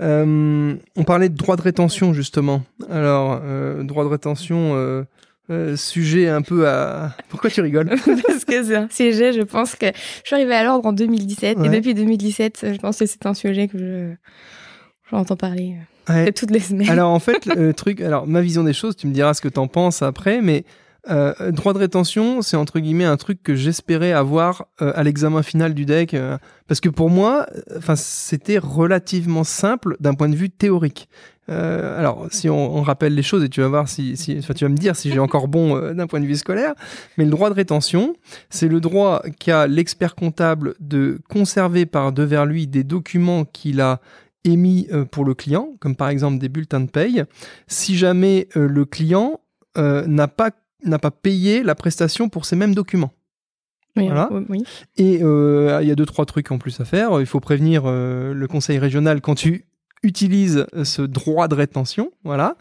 Euh, on parlait de droit de rétention, justement. Alors, euh, droit de rétention, euh, sujet un peu à... Pourquoi tu rigoles? Parce que c'est un sujet, je pense que je suis arrivée à l'ordre en 2017. Ouais. Et depuis 2017, je pense que c'est un sujet que je j'entends parler Ouais. toutes les semaines. Alors en fait, le truc, alors ma vision des choses, tu me diras ce que t'en penses après, mais euh, droit de rétention, c'est entre guillemets un truc que j'espérais avoir euh, à l'examen final du deck, euh, parce que pour moi, euh, enfin c'était relativement simple d'un point de vue théorique. Alors si on, rappelle les choses et tu vas voir si, si tu vas me dire si j'ai encore bon d'un point de vue scolaire, mais le droit de rétention, c'est le droit qu'a l'expert comptable de conserver par devers lui des documents qu'il a émis pour le client, comme par exemple des bulletins de paye, si jamais le client n'a pas n'a pas payé la prestation pour ces mêmes documents. oui, voilà. oui, oui. Et euh, il y a deux trois trucs en plus à faire. Il faut prévenir euh, le conseil régional quand tu utilises ce droit de rétention, voilà.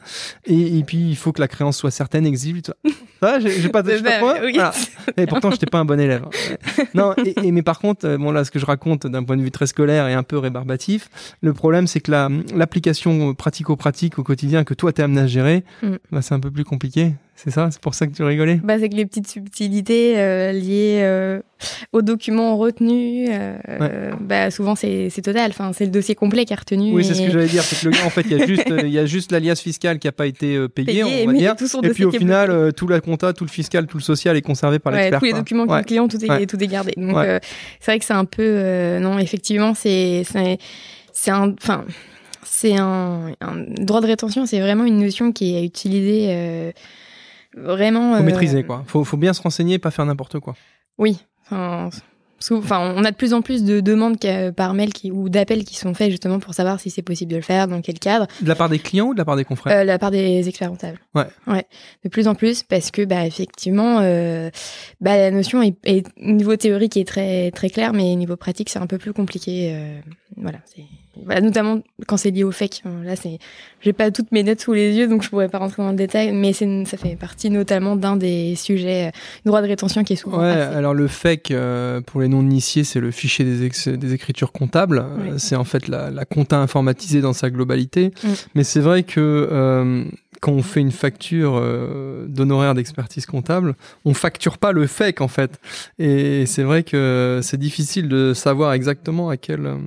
Et, et puis il faut que la créance soit certaine, exigible. Ça, j'ai pas. Voilà. Et pourtant, j'étais pas un bon élève. Non, et, et- mais par contre, euh, bon là, ce que je raconte d'un point de vue très scolaire et un peu rébarbatif, le problème, c'est que la- l'application pratico-pratique au quotidien que toi t'es amené à gérer, Mm. bah, c'est un peu plus compliqué. C'est ça C'est pour ça que tu rigolais? Bah, c'est que les petites subtilités euh, liées euh, aux documents retenus, euh, bah, souvent c'est total. Enfin, c'est le dossier complet qui est retenu. Oui, c'est ce que j'allais dire. C'est que le gars, en fait, il y a juste, l'alias fiscal qui a pas été payé, payé, on va dire. Et puis au final, tout la compta, tout le fiscal, tout le social est conservé par Ouais, l'expert. tous les quoi. documents Ouais. clients, tout est, tout est gardé. Donc, c'est vrai que c'est un peu. non, effectivement, c'est un. Enfin, c'est un, un droit de rétention, c'est vraiment une notion qui est utilisée euh, vraiment. Faut euh, maîtriser, quoi. Faut, faut bien se renseigner, pas faire n'importe quoi. Oui. Enfin, on a de plus en plus de demandes par mail qui, ou d'appels qui sont faits justement pour savoir si c'est possible de le faire, dans quel cadre, De la part des clients ou de la part des confrères? Euh, de la part des experts comptables. Ouais. Ouais. De plus en plus parce que bah effectivement, euh, bah la notion est, est au niveau théorique est très très clair, mais au niveau pratique c'est un peu plus compliqué. euh, voilà. C'est voilà, notamment quand c'est lié au fake. Là, c'est, j'ai pas toutes mes notes sous les yeux, donc je pourrais pas rentrer dans le détail, mais c'est, ça fait partie notamment d'un des sujets euh, droit de rétention qui est souvent. Ouais, alors le FEC, euh, pour les non-initiés, c'est le fichier des, ex- des écritures comptables. Euh, C'est en fait la, la compta informatisée dans sa globalité. Mm. Mais c'est vrai que euh, quand on fait une facture euh, d'honoraires d'expertise comptable, on facture pas le FEC en fait. Et c'est vrai que c'est difficile de savoir exactement à euh,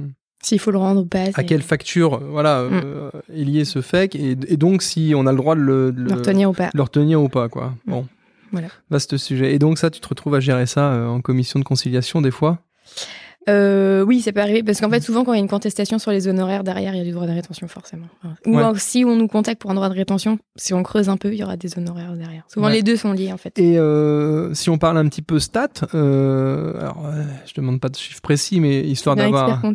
S'il faut le rendre ou pas. à quelle facture voilà, euh, est lié ce FEC. Et, et donc si on a le droit de le, de le retenir ou pas. le retenir ou pas quoi. Bon. Voilà. Vaste sujet. Et donc ça, tu te retrouves à gérer ça euh, en commission de conciliation des fois? Euh, oui, ça peut arriver parce qu'en fait, souvent, quand il y a une contestation sur les honoraires, derrière, il y a du droit de rétention, forcément. Ou Ouais. si on nous contacte pour un droit de rétention, si on creuse un peu, il y aura des honoraires derrière. Souvent, Ouais. les deux sont liés, en fait. Et euh, si on parle un petit peu stats, euh, alors je demande pas de chiffres précis, mais histoire d'avoir.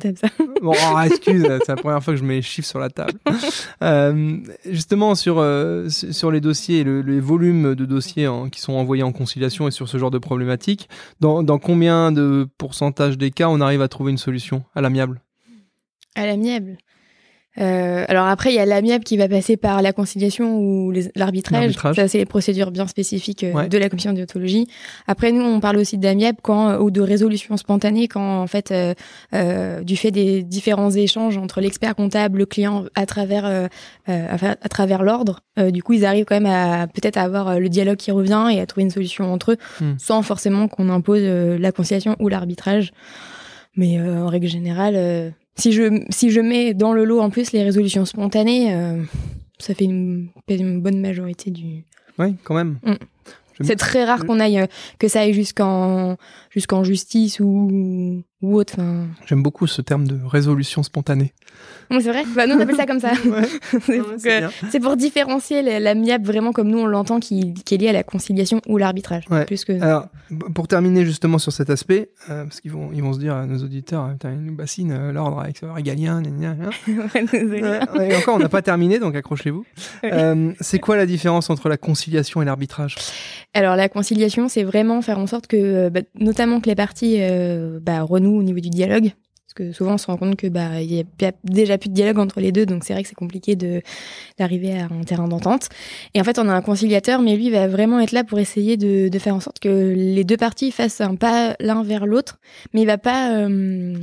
Bon, oh, excuse, c'est la première fois que je mets les chiffres sur la table. Justement sur sur les dossiers, le, les volumes de dossiers qui sont envoyés en conciliation et sur ce genre de problématiques, dans, dans combien de pourcentage des cas on arrive à trouver une solution à l'amiable À l'amiable. Euh, alors après, il y a l'amiable qui va passer par la conciliation ou l'arbitrage. Ça, c'est les procédures bien spécifiques euh, Ouais. de la commission de déontologie. Après, nous, on parle aussi d'amiable quand euh, ou de résolution spontanée quand, en fait, euh, du fait des différents échanges entre l'expert comptable, le client, à travers à, travers l'ordre, du coup, ils arrivent quand même à peut-être avoir le dialogue qui revient et à trouver une solution entre eux, Hmm. sans forcément qu'on impose la conciliation ou l'arbitrage. Mais euh, en règle générale, euh, si je si je mets dans le lot en plus les résolutions spontanées, euh, ça fait une, une bonne majorité du. Oui, quand même. Mm. C'est très rare qu'on aille que ça aille jusqu'en jusqu'en justice ou ou autre. Enfin, J'aime beaucoup ce terme de résolution spontanée. bon, c'est vrai. Bah, nous on appelle ça comme ça. Ouais, c'est pour, que- c'est pour différencier la- l'amiable vraiment comme nous on l'entend qui, qui est lié à la conciliation ou l'arbitrage. Ouais. Plus que. Alors, pour terminer justement sur cet aspect, euh, parce qu'ils vont, ils vont se dire à nos auditeurs, putain, ils nous bassinent euh, l'ordre avec ça régalien, gna, gna, gna. Désolée. Ouais, ouais, et encore, on n'a pas terminé, donc accrochez-vous. Ouais. Euh, c'est quoi la différence entre la conciliation et l'arbitrage? Alors la conciliation, c'est vraiment faire en sorte que, euh, bah, notamment que les parties euh, bah, renouent au niveau du dialogue. Parce que souvent on se rend compte que bah y, a déjà plus de dialogue entre les deux, donc c'est vrai que c'est compliqué d'arriver à un terrain d'entente. Et en fait, on a un conciliateur, mais lui va vraiment être là pour essayer de, de faire en sorte que les deux parties fassent un pas l'un vers l'autre, mais il va pas euh,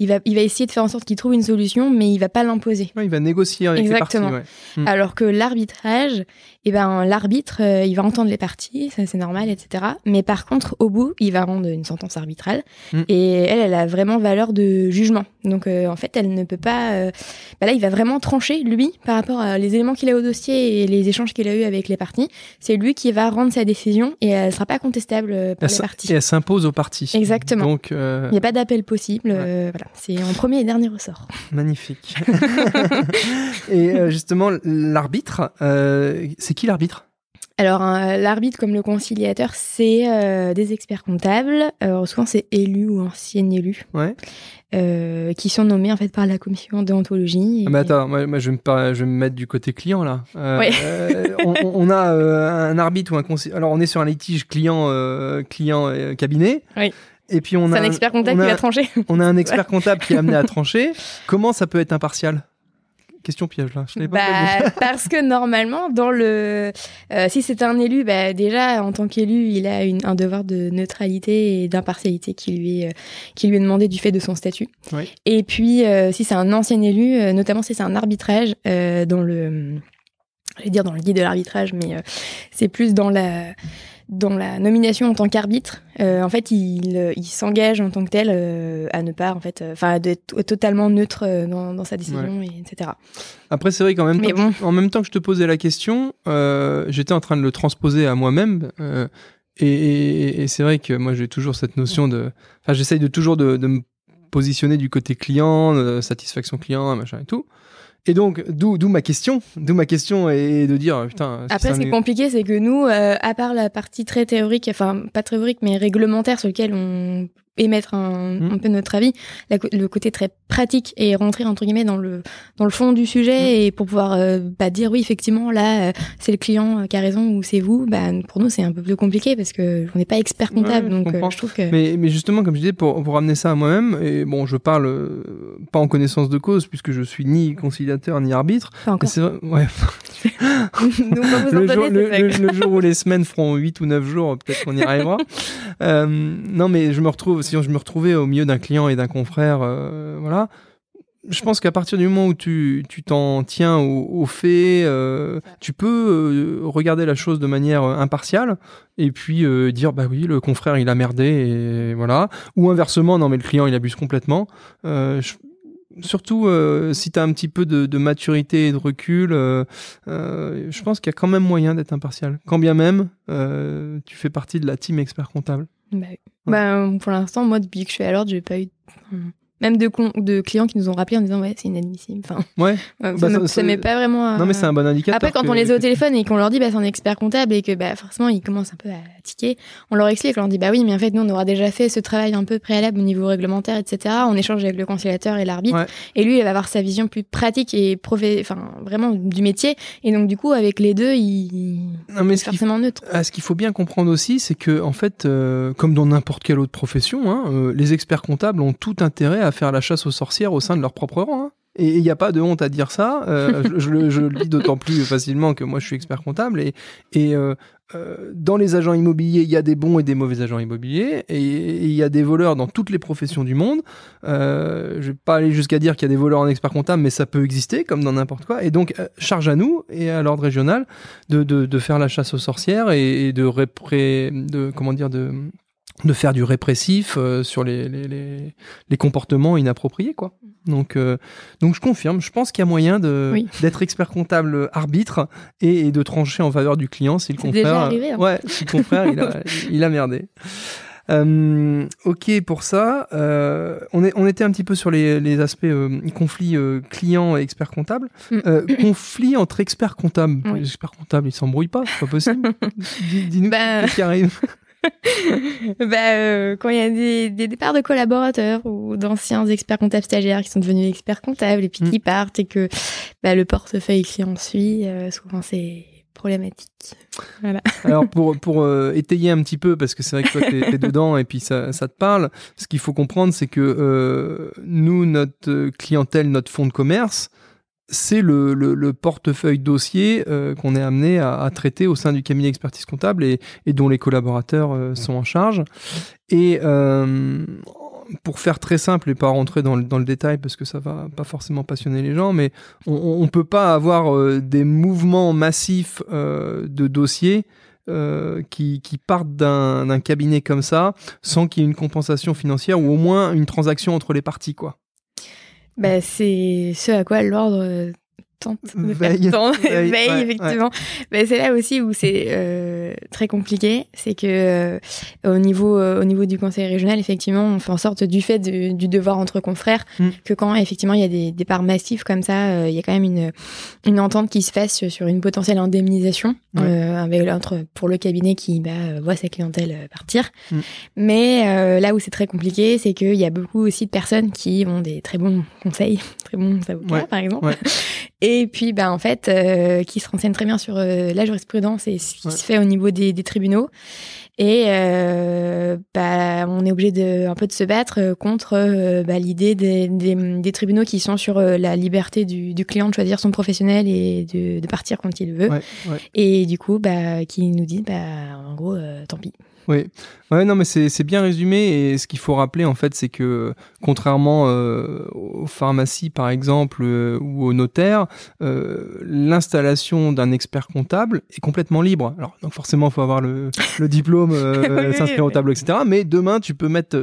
il va, il va essayer de faire en sorte qu'il trouve une solution, mais il va pas l'imposer. il va négocier avec Exactement. les parties. Hmm. Alors que l'arbitrage, eh ben, l'arbitre, euh, il va entendre les parties, ça c'est normal, etc. Mais par contre, au bout, il va rendre une sentence arbitrale. Hmm. Et elle, elle a vraiment valeur de jugement. Donc, euh, en fait, elle ne peut pas. Euh, bah là, il va vraiment trancher, lui, par rapport à les éléments qu'il a au dossier et les échanges qu'il a eu avec les parties. C'est lui qui va rendre sa décision et elle ne sera pas contestable par les parties. Et elle s'impose aux parties. Exactement. Donc, il n'y a pas d'appel possible. voilà. C'est en premier et dernier ressort. Magnifique. et euh, justement, l'arbitre, euh, c'est qui l'arbitre? Alors, l'arbitre, comme le conciliateur, c'est euh, des experts comptables. souvent, c'est élus ou anciens élus. Ouais. qui sont nommés en fait par la commission déontologie. Et... Ah, attends, moi, je, vais me, je me mettre du côté client là. on, a un arbitre ou un conseiller. Alors on est sur un litige client client cabinet. Oui. Et puis on a un expert comptable qui va trancher. On a un expert comptable qui est amené à trancher. Comment ça peut être impartial? Question piège là. Je pas bah, parce que normalement, dans le, euh, si c'est un élu, bah, déjà en tant qu'élu, il a une, un devoir de neutralité et d'impartialité qui lui est, euh, qui lui est demandé du fait de son statut. Oui. Et puis, euh, si c'est un ancien élu, notamment si c'est un arbitrage, dans le, je vais dire dans le guide de l'arbitrage, mais c'est plus dans la dans la nomination en tant qu'arbitre, euh, en fait, il, euh, il s'engage en tant que tel euh, à ne pas, en fait, enfin, d'être totalement neutre dans, dans sa décision, et, etc. Après, c'est vrai qu'en même, temps, en même temps que je te posais la question, j'étais en train de le transposer à moi-même. et, et, c'est vrai que moi, j'ai toujours cette notion de. Enfin, j'essaye de toujours de, de, me positionner du côté client, satisfaction client, machin et tout. Et donc, d'où, d'où ma question, d'où ma question est de dire, putain. Après, ce qui est compliqué, c'est que nous, euh, à part la partie très théorique, enfin pas théorique, mais réglementaire, sur lequel on émettre un, hmm. un, peu notre avis, le côté très pratique et rentrer entre guillemets dans le dans le fond du sujet hmm. et pour pouvoir euh, bah, dire oui effectivement là euh, c'est le client euh, qui a raison ou c'est vous, bah, pour nous c'est un peu plus compliqué parce que on n'est pas expert comptable donc je, trouve que mais, mais justement comme je disais pour pour ramener ça à moi-même et bon je parle pas en connaissance de cause puisque je suis ni conciliateur ni arbitre. Pas encore. ouais. le, jour, le, jour, où les semaines feront 8 ou 9 jours peut-être qu'on y arrivera. non mais je me retrouve si je me retrouvais au milieu d'un client et d'un confrère, euh, voilà. Je pense qu'à partir du moment où tu t'en tiens aux, faits, euh, tu peux euh, regarder la chose de manière impartiale et puis dire bah oui le confrère il a merdé et voilà ou inversement non mais le client il abuse complètement. surtout si tu as un petit peu de, maturité et de recul, je pense qu'il y a quand même moyen d'être impartial. Quand bien même, tu fais partie de la team expert comptable. Bah, bah, pour l'instant, moi, depuis que je suis à l'ordre, j'ai pas eu même de, de clients qui nous ont rappelé en disant ouais c'est inadmissible enfin. Ouais. Ça, bah, met pas vraiment non mais c'est un bon indicateur après quand on les a au téléphone et qu'on leur dit bah c'est un expert comptable et que bah forcément ils commencent un peu à on leur explique on leur dit bah oui mais en fait nous on aura déjà fait ce travail un peu préalable au niveau réglementaire etc on échange avec le conciliateur et l'arbitre et lui il va avoir sa vision plus pratique et profé enfin vraiment du métier et donc du coup avec les deux il non, mais est forcément neutre ah, ce qu'il faut bien comprendre aussi c'est que en fait euh, comme dans n'importe quelle autre profession hein, euh, les experts comptables ont tout intérêt à faire la chasse aux sorcières au sein de leur propre rang. Hein. Et il n'y a pas de honte à dire ça. Euh, je, le dis d'autant plus facilement que moi je suis expert comptable. Et, et euh, euh, dans les agents immobiliers, il y a des bons et des mauvais agents immobiliers. Et il y a des voleurs dans toutes les professions du monde. je vais pas aller jusqu'à dire qu'il y a des voleurs en expert comptable, mais ça peut exister comme dans n'importe quoi. Et donc, charge à nous et à l'ordre régional de, de, faire la chasse aux sorcières et, de, répré, de comment dire de de faire du répressif euh, sur les, les, les, comportements inappropriés quoi. Donc euh, donc je confirme, je pense qu'il y a moyen de d'être expert comptable arbitre et, de trancher en faveur du client si le confrère arrivé, hein. ouais, si le confrère il a il a merdé. Euh, ok pour ça. Euh, on, est, on était un petit peu sur les, les aspects euh, conflit client et expert comptable. Mm. conflit entre experts comptables. Les experts comptables, ils s'embrouillent pas, c'est pas possible. Dis-nous bah, ce qui arrive. Bah, euh, quand il y a des, des, départs de collaborateurs ou d'anciens experts comptables stagiaires qui sont devenus experts comptables et puis mm. qui partent et que bah, le portefeuille client suit, euh, souvent c'est problématique. Voilà. Alors pour, pour étayer un petit peu, parce que c'est vrai que toi t'es es dedans et puis ça, ça te parle, ce qu'il faut comprendre c'est que nous, notre clientèle, notre fonds de commerce, c'est le, le, portefeuille dossier euh, qu'on est amené à, traiter au sein du cabinet expertise comptable et, dont les collaborateurs euh, sont en charge. Et euh, pour faire très simple et pas rentrer dans le, dans le, détail parce que ça va pas forcément passionner les gens, mais on ne peut pas avoir des mouvements massifs de dossiers qui, qui, partent d'un cabinet comme ça sans qu'il y ait une compensation financière ou au moins une transaction entre les parties, quoi. Bah, c'est ce à quoi l'ordre tente de veille, faire veille, effectivement. Mais c'est là aussi où c'est euh, très compliqué, c'est que euh, au niveau euh, au niveau du conseil régional, effectivement, on fait en sorte du fait du devoir entre confrères mm. que quand effectivement il y a des, des parts massives comme ça, il y a quand même une une entente qui se fasse sur une potentielle indemnisation avec pour le cabinet qui bah, voit sa clientèle partir. Mm. Mais là où c'est très compliqué, c'est qu'il y a beaucoup aussi de personnes qui ont des très bons conseils, très bons avocats par exemple, et puis, bah, en fait, euh, qui se renseigne très bien sur euh, la jurisprudence et ce qui se fait au niveau des, tribunaux. Et euh, bah, on est obligé de un peu de se battre contre bah, l'idée des, des, tribunaux qui sont sur la liberté du, du, client de choisir son professionnel et de, de partir quand il veut. Et du coup, bah, qui nous dit, bah, en gros, tant pis. Oui, ouais, non, mais c'est bien résumé. Et ce qu'il faut rappeler, en fait, c'est que contrairement euh, aux pharmacies, par exemple, euh, ou aux notaires, euh, l'installation d'un expert comptable est complètement libre. Alors, donc forcément, il faut avoir le, le diplôme, s'inscrire au tableau, etc. Mais demain, tu peux mettre,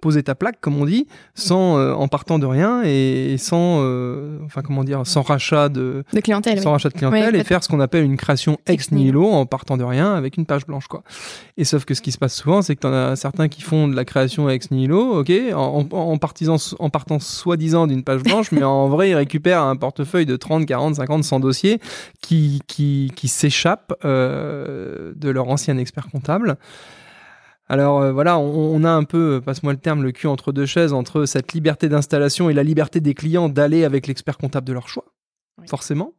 poser ta plaque, comme on dit, sans, en partant de rien et sans, enfin, comment dire, sans rachat de, de clientèle, sans rachat de clientèle et faire ce qu'on appelle une création ex nihilo en partant de rien avec une page blanche, quoi. Et sauf que ce qui se passe souvent, c'est que tu en as certains qui font de la création ex nihilo, ok, en, en, en partant soi-disant d'une page blanche, mais en vrai, ils récupèrent un portefeuille de 30, 40, 50, 100 dossiers qui, qui, qui s'échappent euh, de leur ancien expert comptable. Alors euh, voilà, on, a un peu, passe-moi le terme, le cul entre deux chaises, entre cette liberté d'installation et la liberté des clients d'aller avec l'expert comptable de leur choix, forcément.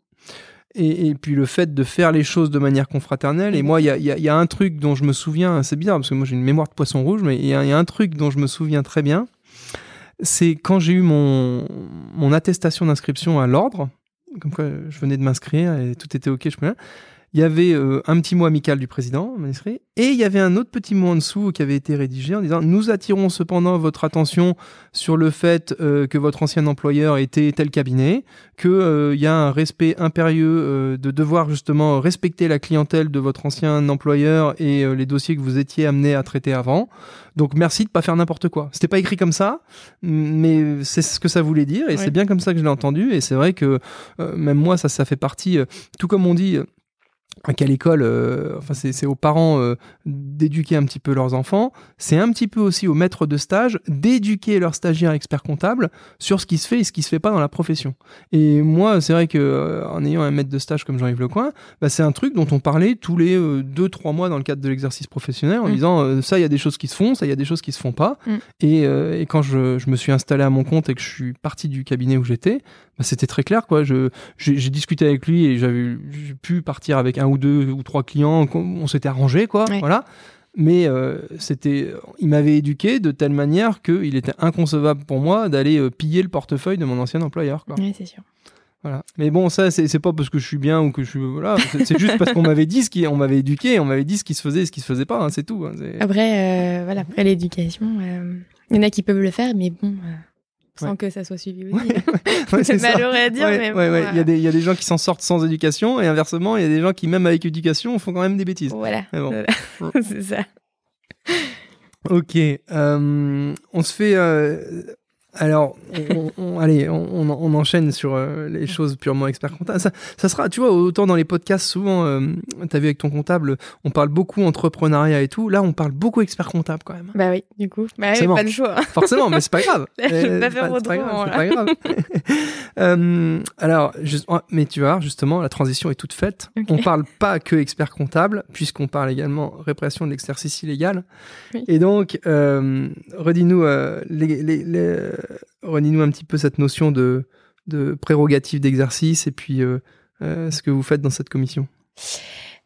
Et, puis le fait de faire les choses de manière confraternelle. Et moi, il y a, un truc dont je me souviens, c'est bizarre parce que moi j'ai une mémoire de poisson rouge, mais il y, a un truc dont je me souviens très bien. C'est quand j'ai eu mon, mon attestation d'inscription à l'ordre, comme quoi je venais de m'inscrire et tout était ok, je peux il y avait euh, un petit mot amical du président, et il y avait un autre petit mot en dessous qui avait été rédigé en disant Nous attirons cependant votre attention sur le fait euh, que votre ancien employeur était tel cabinet, qu'il euh, y a un respect impérieux de devoir justement respecter la clientèle de votre ancien employeur et les dossiers que vous étiez amené à traiter avant. Donc merci de pas faire n'importe quoi. C'était pas écrit comme ça, mais c'est ce que ça voulait dire et c'est bien comme ça que je l'ai entendu. Et c'est vrai que même moi, ça, ça fait partie, tout comme on dit, à quelle école, euh, enfin c'est aux parents euh, d'éduquer un petit peu leurs enfants, c'est un petit peu aussi aux maîtres de stage d'éduquer leurs stagiaires experts comptables sur ce qui se fait et ce qui se fait pas dans la profession. Et moi, c'est vrai que euh, en ayant un maître de stage comme Jean-Yves Lecoin, bah, c'est un truc dont on parlait tous les deux trois mois dans le cadre de l'exercice professionnel en mmh. disant ça il y a des choses qui se font, ça il y a des choses qui se font pas. Mmh. Et, et, quand je, je, me suis installé à mon compte et que je suis parti du cabinet où j'étais, bah, c'était très clair quoi. Je j'ai discuté avec lui et j'avais pu partir avec un ou deux ou trois clients, on s'était arrangé quoi, voilà. Mais euh, c'était, il m'avait éduqué de telle manière qu'il était inconcevable pour moi d'aller euh, piller le portefeuille de mon ancien employeur. Quoi. Oui, c'est sûr. Voilà. Mais bon, ça, c'est pas parce que je suis bien ou que je suis. Voilà. C'est juste parce qu'on m'avait dit ce qui. On m'avait éduqué, on m'avait dit ce qui se faisait et ce qui se faisait pas, hein, c'est tout. Hein, après, euh, voilà, après l'éducation, il y en a qui peuvent le faire, mais bon sans que ça soit suivi aussi. c'est malheureux à dire, mais il, y a des, il y a des gens qui s'en sortent sans éducation et inversement, il y a des gens qui, même avec éducation, font quand même des bêtises. Voilà. c'est ça. Ok. Euh, on se fait. Euh, alors, on, allez, on, enchaîne sur euh, les choses purement expert comptable. Ça, sera, tu vois, autant dans les podcasts, souvent, euh, tu as vu avec ton comptable, on parle beaucoup entrepreneuriat et tout. Là, on parle beaucoup expert comptable quand même. Bah oui, du coup. Bah oui, pas le choix. Forcément, mais c'est pas grave. Pas grave. euh, alors, mais tu vois, justement, la transition est toute faite. On parle pas que expert comptable, puisqu'on parle également répression de l'exercice illégal. Et donc, euh, redis-nous les, les, les euh, Redis-nous un petit peu cette notion de, de prérogative d'exercice et puis euh, euh, ce que vous faites dans cette commission?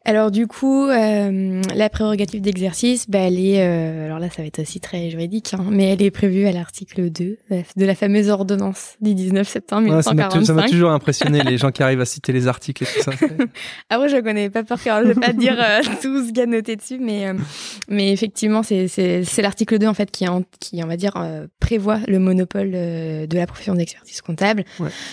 Alors du coup, euh, la prérogative d'exercice, bah, elle est, euh, alors là ça va être aussi très juridique, hein, mais elle est prévue à l'article 2 de la fameuse ordonnance du 19 septembre 1945. ça m'a toujours impressionné les gens qui arrivent à citer les articles et tout ça. Après je connais pas par cœur, je vais pas dire euh, tout ce qu'il y a noté dessus, mais mais effectivement c'est l'article 2 en fait qui en, qui on va dire prévoit le monopole de la profession d'expertise comptable,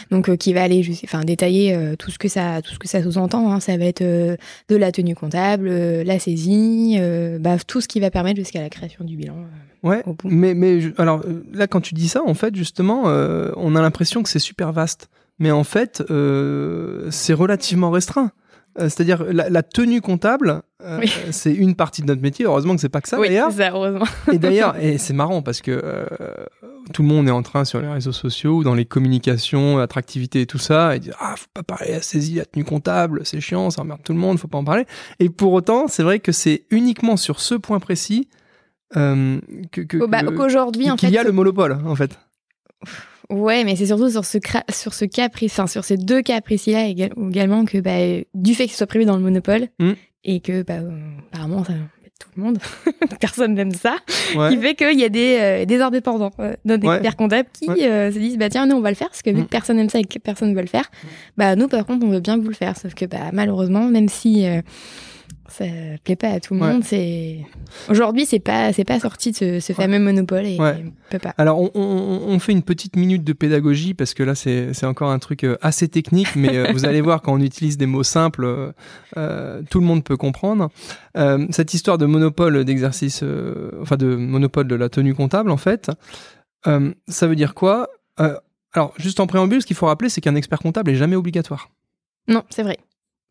donc qui va aller enfin détailler tout ce que ça tout ce que ça sous-entend. Hein, ça va être de la tenue comptable, euh, la saisie, euh, bah, tout ce qui va permettre jusqu'à la création du bilan. Euh, ouais, mais, mais alors là, quand tu dis ça, en fait, justement, on a l'impression que c'est super vaste. Mais en fait, c'est relativement restreint. C'est-à-dire la, tenue comptable, c'est une partie de notre métier. Heureusement que c'est pas que ça oui, d'ailleurs. Ça, heureusement. et d'ailleurs, et c'est marrant parce que tout le monde est en train sur les réseaux sociaux ou dans les communications, attractivité et tout ça, et dire ah faut pas parler à saisie, à tenue comptable, c'est chiant, ça emmerde tout le monde, faut pas en parler. Et pour autant, c'est vrai que c'est uniquement sur ce point précis euh, que, oh, bah, qu'aujourd'hui en fait qu'il y a le monopole en fait. Ouais, mais c'est surtout sur ce, sur ce cas enfin, sur ces deux cas précis-là également que bah, du fait que ce soit prévu dans le monopole mmh. et que bah, euh, apparemment ça, tout le monde, personne n'aime ça, qui fait qu'il y a des, euh, des indépendants, euh, des experts comptables qui euh, se disent bah tiens nous on va le faire parce que vu mm. que personne n'aime ça et que personne ne veut le faire, bah nous par contre on veut bien vous le faire, sauf que bah malheureusement même si ça plaît pas à tout le monde. C'est aujourd'hui, c'est pas c'est pas sorti de ce, fameux monopole et, peut pas. Alors on, on, fait une petite minute de pédagogie parce que là c'est encore un truc euh, assez technique, mais euh, vous allez voir quand on utilise des mots simples, euh, tout le monde peut comprendre. cette histoire de monopole d'exercice, enfin de monopole de la tenue comptable en fait, ça veut dire quoi? Alors juste en préambule, ce qu'il faut rappeler, c'est qu'un expert comptable est jamais obligatoire. Non, c'est vrai.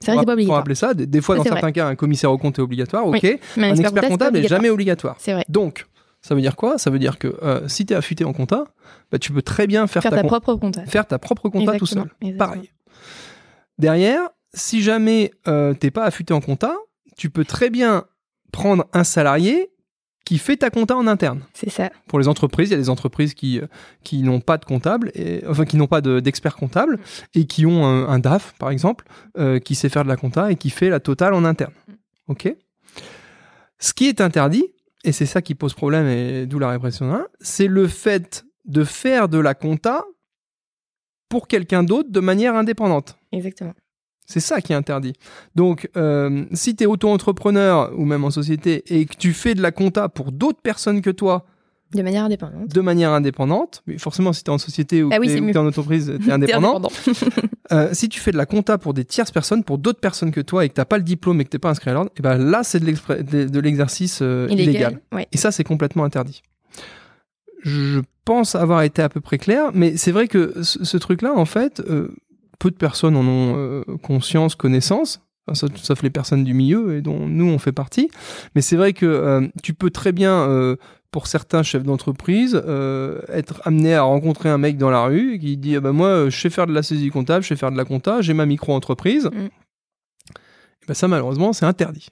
C'est vrai, c'est pas obligatoire. rappeler ça. Des, fois, dans certains cas, un commissaire au compte est obligatoire, ok. Mais un, expert comptable n'est jamais obligatoire. C'est vrai. Donc, ça veut dire quoi? Ça veut dire que euh, si tu es affûté en compta, bah, tu peux très bien faire, ta, propre compta. Faire ta propre compta tout seul. Pareil. Derrière, si jamais euh, t'es pas affûté en compta, tu peux très bien prendre un salarié qui fait ta compta en interne. C'est ça. Pour les entreprises, il y a des entreprises qui, euh, qui n'ont pas de comptable, et, enfin qui n'ont pas d'expert comptable et qui ont un, DAF, par exemple, euh, qui sait faire de la compta et qui fait la totale en interne. OK? Ce qui est interdit, et c'est ça qui pose problème et d'où la répression c'est le fait de faire de la compta pour quelqu'un d'autre de manière indépendante. Exactement. C'est ça qui est interdit. Donc, euh, si tu es auto-entrepreneur ou même en société et que tu fais de la compta pour d'autres personnes que toi, de manière indépendante. De manière indépendante. Mais forcément, si tu es en société ou ah tu es, en entreprise, tu es indépendant. euh, si tu fais de la compta pour des tierces personnes, pour d'autres personnes que toi et que tu pas le diplôme et que tu pas inscrit à l'ordre, et eh ben là, c'est de l'exercice euh, illégal. Et ça, c'est complètement interdit. Je pense avoir été à peu près clair, mais c'est vrai que ce, truc-là, en fait, euh, peu de personnes en ont euh, conscience, connaissance, sauf les personnes du milieu et dont nous on fait partie. Mais c'est vrai que euh, tu peux très bien, euh, pour certains chefs d'entreprise, être amené à rencontrer un mec dans la rue qui dit ah ben moi je sais faire de la saisie comptable, je sais faire de la compta, j'ai ma micro-entreprise. Mm. Ben ça malheureusement c'est interdit.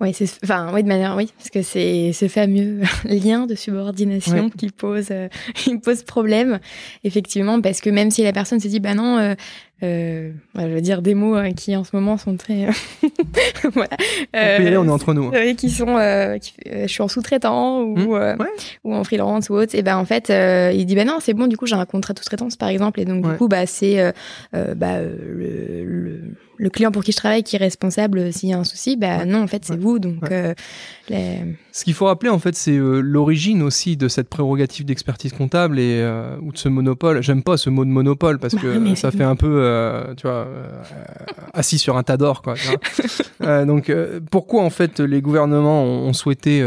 Oui, c'est, enfin, oui, de manière, oui, parce que c'est ce fameux lien de subordination qui pose, euh, qui pose problème, effectivement, parce que même si la personne se dit, bah non, euh, euh, je veux dire des mots hein, qui en ce moment sont très, voilà, on peut y aller, on est entre nous, hein. qui sont, je suis en sous-traitant ou mmh, ou en freelance ou autre, et ben en fait, il dit, bah non, c'est bon, du coup, j'ai un contrat de sous-traitance, par exemple, et donc du coup, bah c'est, bah le, le le client pour qui je travaille qui est responsable s'il y a un souci, bah non, en fait, c'est vous. Donc, euh, ce qu'il faut rappeler, en fait, c'est euh, l'origine aussi de cette prérogative d'expertise comptable et euh, ou de ce monopole. J'aime pas ce mot de monopole parce bah que ça fait un peu, tu vois, assis sur un tas d'or, quoi. donc, pourquoi en fait les gouvernements ont, souhaité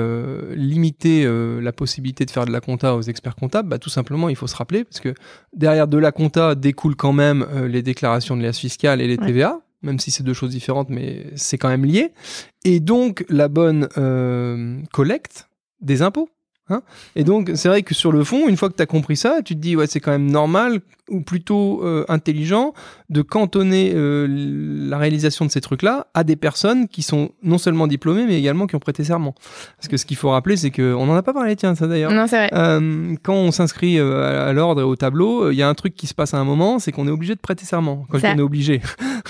limiter la possibilité de faire de la compta aux experts comptables? Bah, tout simplement, il faut se rappeler parce que derrière de la compta découlent quand même les déclarations de l'AS fiscale et les TVA même si c'est deux choses différentes, mais c'est quand même lié. Et donc la bonne euh, collecte des impôts. Hein et donc c'est vrai que sur le fond, une fois que tu as compris ça, tu te dis ouais c'est quand même normal ou plutôt euh, intelligent de cantonner euh, la réalisation de ces trucs-là à des personnes qui sont non seulement diplômées, mais également qui ont prêté serment. Parce que ce qu'il faut rappeler, c'est que on n'en a pas parlé, tiens, ça d'ailleurs. Non, c'est vrai. Euh, quand on s'inscrit à, l'ordre et au tableau, il y a un truc qui se passe à un moment, c'est qu'on est obligé de prêter serment. Quand on est obligé,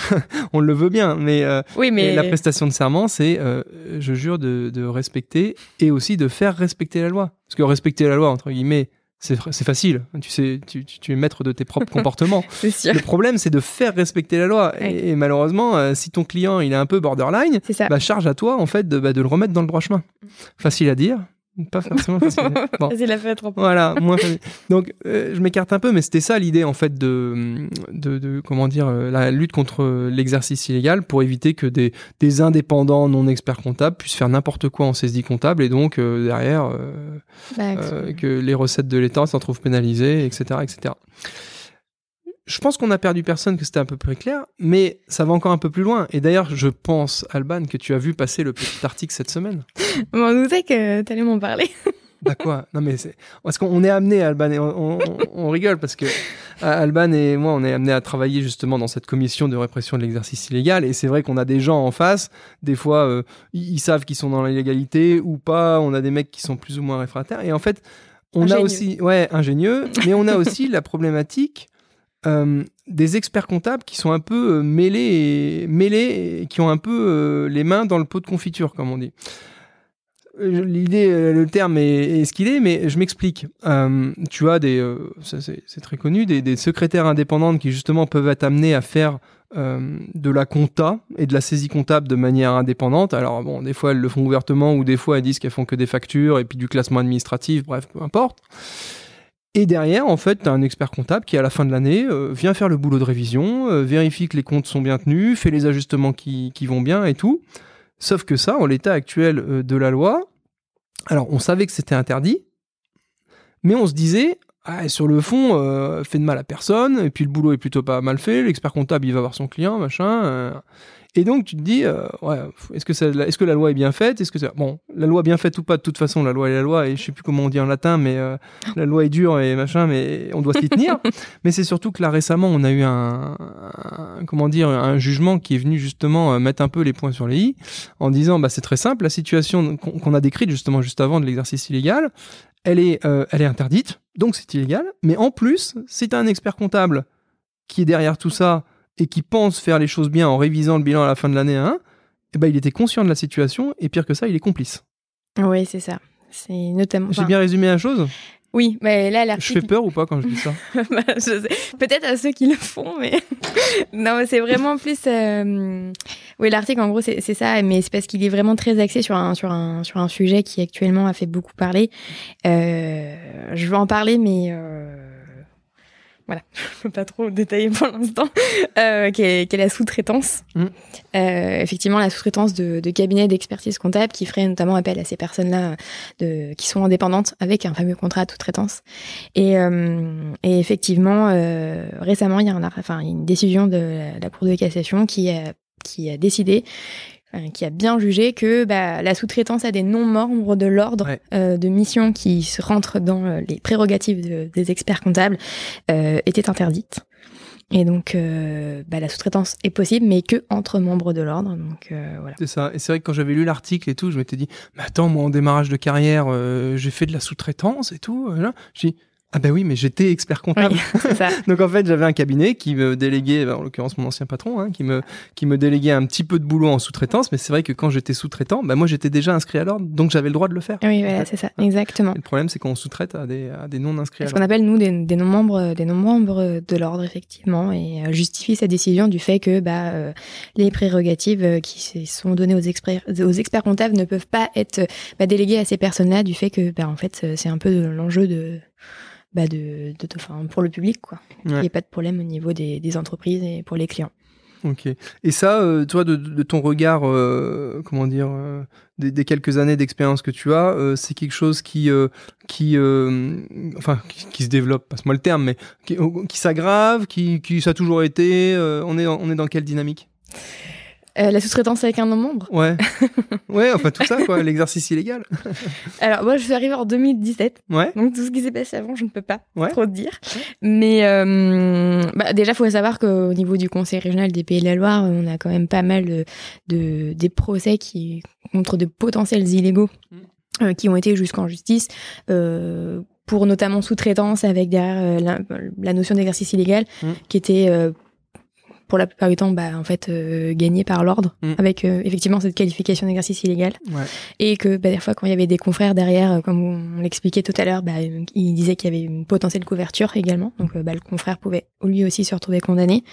on le veut bien, mais, oui, mais... la prestation de serment, c'est je jure de, de respecter et aussi de faire respecter la loi. Parce que respecter la loi, entre guillemets, c'est facile. Tu sais, tu, es maître de tes propres comportements. Le problème, c'est de faire respecter la loi. Et, malheureusement, euh, si ton client il est un peu borderline, bah, charge à toi en fait de, bah, de le remettre dans le droit chemin. Facile à dire, pas forcément. Bon. à trop. Voilà, moins. Donc, euh, je m'écarte un peu, mais c'était ça l'idée en fait de, de, de, comment dire, euh, la lutte contre l'exercice illégal pour éviter que des, des indépendants non experts comptables puissent faire n'importe quoi en saisie comptable et donc euh, derrière bah, que les recettes de l'État s'en trouvent pénalisées, etc., etc je pense qu'on a perdu personne, que c'était à peu près clair, mais ça va encore un peu plus loin. Et d'ailleurs, je pense, Alban, que tu as vu passer le petit article cette semaine. On doutait que tu allais m'en parler. Bah quoi? Non mais c'est parce qu'on est amené, Alban, et on, rigole parce que Alban et moi, on est amené à travailler justement dans cette commission de répression de l'exercice illégal. Et c'est vrai qu'on a des gens en face. Des fois, euh, ils savent qu'ils sont dans l'illégalité ou pas. On a des mecs qui sont plus ou moins réfractaires. Et en fait, on a aussi, ouais, ingénieux, mais on a aussi la problématique euh, des experts comptables qui sont un peu euh, mêlés, mêlés qui ont un peu euh, les mains dans le pot de confiture, comme on dit. L'idée, le terme est, ce qu'il est, mais je m'explique. tu as des, c'est très connu, des, secrétaires indépendantes qui justement peuvent être amenés à faire de la compta et de la saisie comptable de manière indépendante. Alors bon, des fois elles le font ouvertement ou des fois elles disent qu'elles font que des factures et puis du classement administratif, bref, peu importe. Et derrière, en fait, tu un expert comptable qui, à la fin de l'année, euh, vient faire le boulot de révision, euh, vérifie que les comptes sont bien tenus, fait les ajustements qui, qui vont bien et tout. Sauf que ça, en l'état actuel euh, de la loi, alors on savait que c'était interdit, mais on se disait, ah, sur le fond, fait de mal à personne, et puis le boulot est plutôt pas mal fait, l'expert comptable, il va voir son client, machin. Et donc tu te dis, euh, ouais, est-ce que, est-ce que la loi est bien faite Est-ce que bon, la loi bien faite ou pas De toute façon, la loi est la loi. Et je sais plus comment on dit en latin, mais euh, la loi est dure et machin, mais on doit s'y tenir. mais c'est surtout que là récemment, on a eu un, comment dire, un jugement qui est venu justement euh, mettre un peu les points sur les i, en disant, bah c'est très simple, la situation qu'on a décrite justement juste avant de l'exercice illégal, elle est, elle est interdite, donc c'est illégal. Mais en plus, c'est un expert comptable qui est derrière tout ça et qui pense faire les choses bien en révisant le bilan à la fin de l'année 1, eh ben, il était conscient de la situation et pire que ça, il est complice. Oui, c'est ça. C'est notamment. J'ai bien résumé la chose? Oui, mais là, l'article... Je fais peur ou pas quand je dis ça bah, Peut-être à ceux qui le font, mais non, c'est vraiment plus. Euh, oui, l'article, en gros, c'est ça, mais c'est parce qu'il est vraiment très axé sur un sur un sur un sujet qui actuellement a fait beaucoup parler. Euh, je veux en parler, mais euh, voilà, je peux pas trop détailler pour l'instant, euh, qui, est, la sous-traitance. Mm. Euh, effectivement, la sous-traitance de, de cabinets d'expertise comptable qui ferait notamment appel à ces personnes-là de, qui sont indépendantes avec un fameux contrat de sous-traitance. Et, euh, et, effectivement, euh, récemment, il y a un, enfin, une décision de la, la Cour de cassation qui a, qui a décidé qui a bien jugé que bah, la sous-traitance à des non-membres de l'ordre euh, de mission qui se rentrent dans euh, les prérogatives des experts comptables était interdite. Et donc, bah, la sous-traitance est possible, mais que entre membres de l'ordre. Donc, voilà. C'est ça. Et c'est vrai que quand j'avais lu l'article et tout, je m'étais dit, mais attends, moi, en démarrage de carrière, j'ai fait de la sous-traitance et tout. Je dis, ah ben oui, mais j'étais expert comptable. Donc en fait, j'avais un cabinet qui me déléguait, en l'occurrence mon ancien patron, hein, qui me qui me déléguait un petit peu de boulot en sous-traitance. Mais c'est vrai que quand j'étais sous-traitant, ben moi j'étais déjà inscrit à l'ordre, donc j'avais le droit de le faire. Oui, voilà, c'est ça, exactement. le problème, c'est qu'on sous-traite à des, à des non inscrits. Ce qu'on appelle nous des, des non membres, des non membres de l'ordre effectivement, et euh, justifie sa décision du fait que bah euh, les prérogatives euh, qui sont données aux experts aux experts comptables ne peuvent pas être bah, déléguées à ces personnes-là du fait que bah en fait c'est un peu l'enjeu de bah de, de, pour le public, quoi. Il n'y a pas de problème au niveau des, des, entreprises et pour les clients. Ok. Et ça, euh, toi, de, de, ton regard, euh, comment dire, euh, des, quelques années d'expérience que tu as, c'est quelque chose qui, qui, enfin, qui, se développe, passe-moi le terme, mais qui, qui s'aggrave, qui, qui ça a toujours été. on est, on est dans quelle dynamique? Euh, la sous-traitance avec un non-membre Ouais. ouais, enfin tout ça, quoi, l'exercice illégal. Alors, moi, je suis arrivée en 2017. Ouais. Donc, tout ce qui s'est passé avant, je ne peux pas trop te dire. Mais euh, bah, déjà, il faut savoir qu'au niveau du Conseil régional des Pays de la Loire, on a quand même pas mal de, de des procès qui, contre de potentiels illégaux mm. euh, qui ont été jusqu'en justice. Pour notamment sous-traitance avec derrière la, la, notion d'exercice illégal mm. qui était pour la plupart du temps, bah, en fait, euh, gagné par l'ordre, mm. avec euh, effectivement cette qualification d'exercice illégal. Ouais. Et que bah, des fois, quand il y avait des confrères derrière, euh, comme on l'expliquait tout à l'heure, bah, il disait qu'il y avait une potentielle couverture également. Donc, bah, le confrère pouvait lui aussi se retrouver condamné.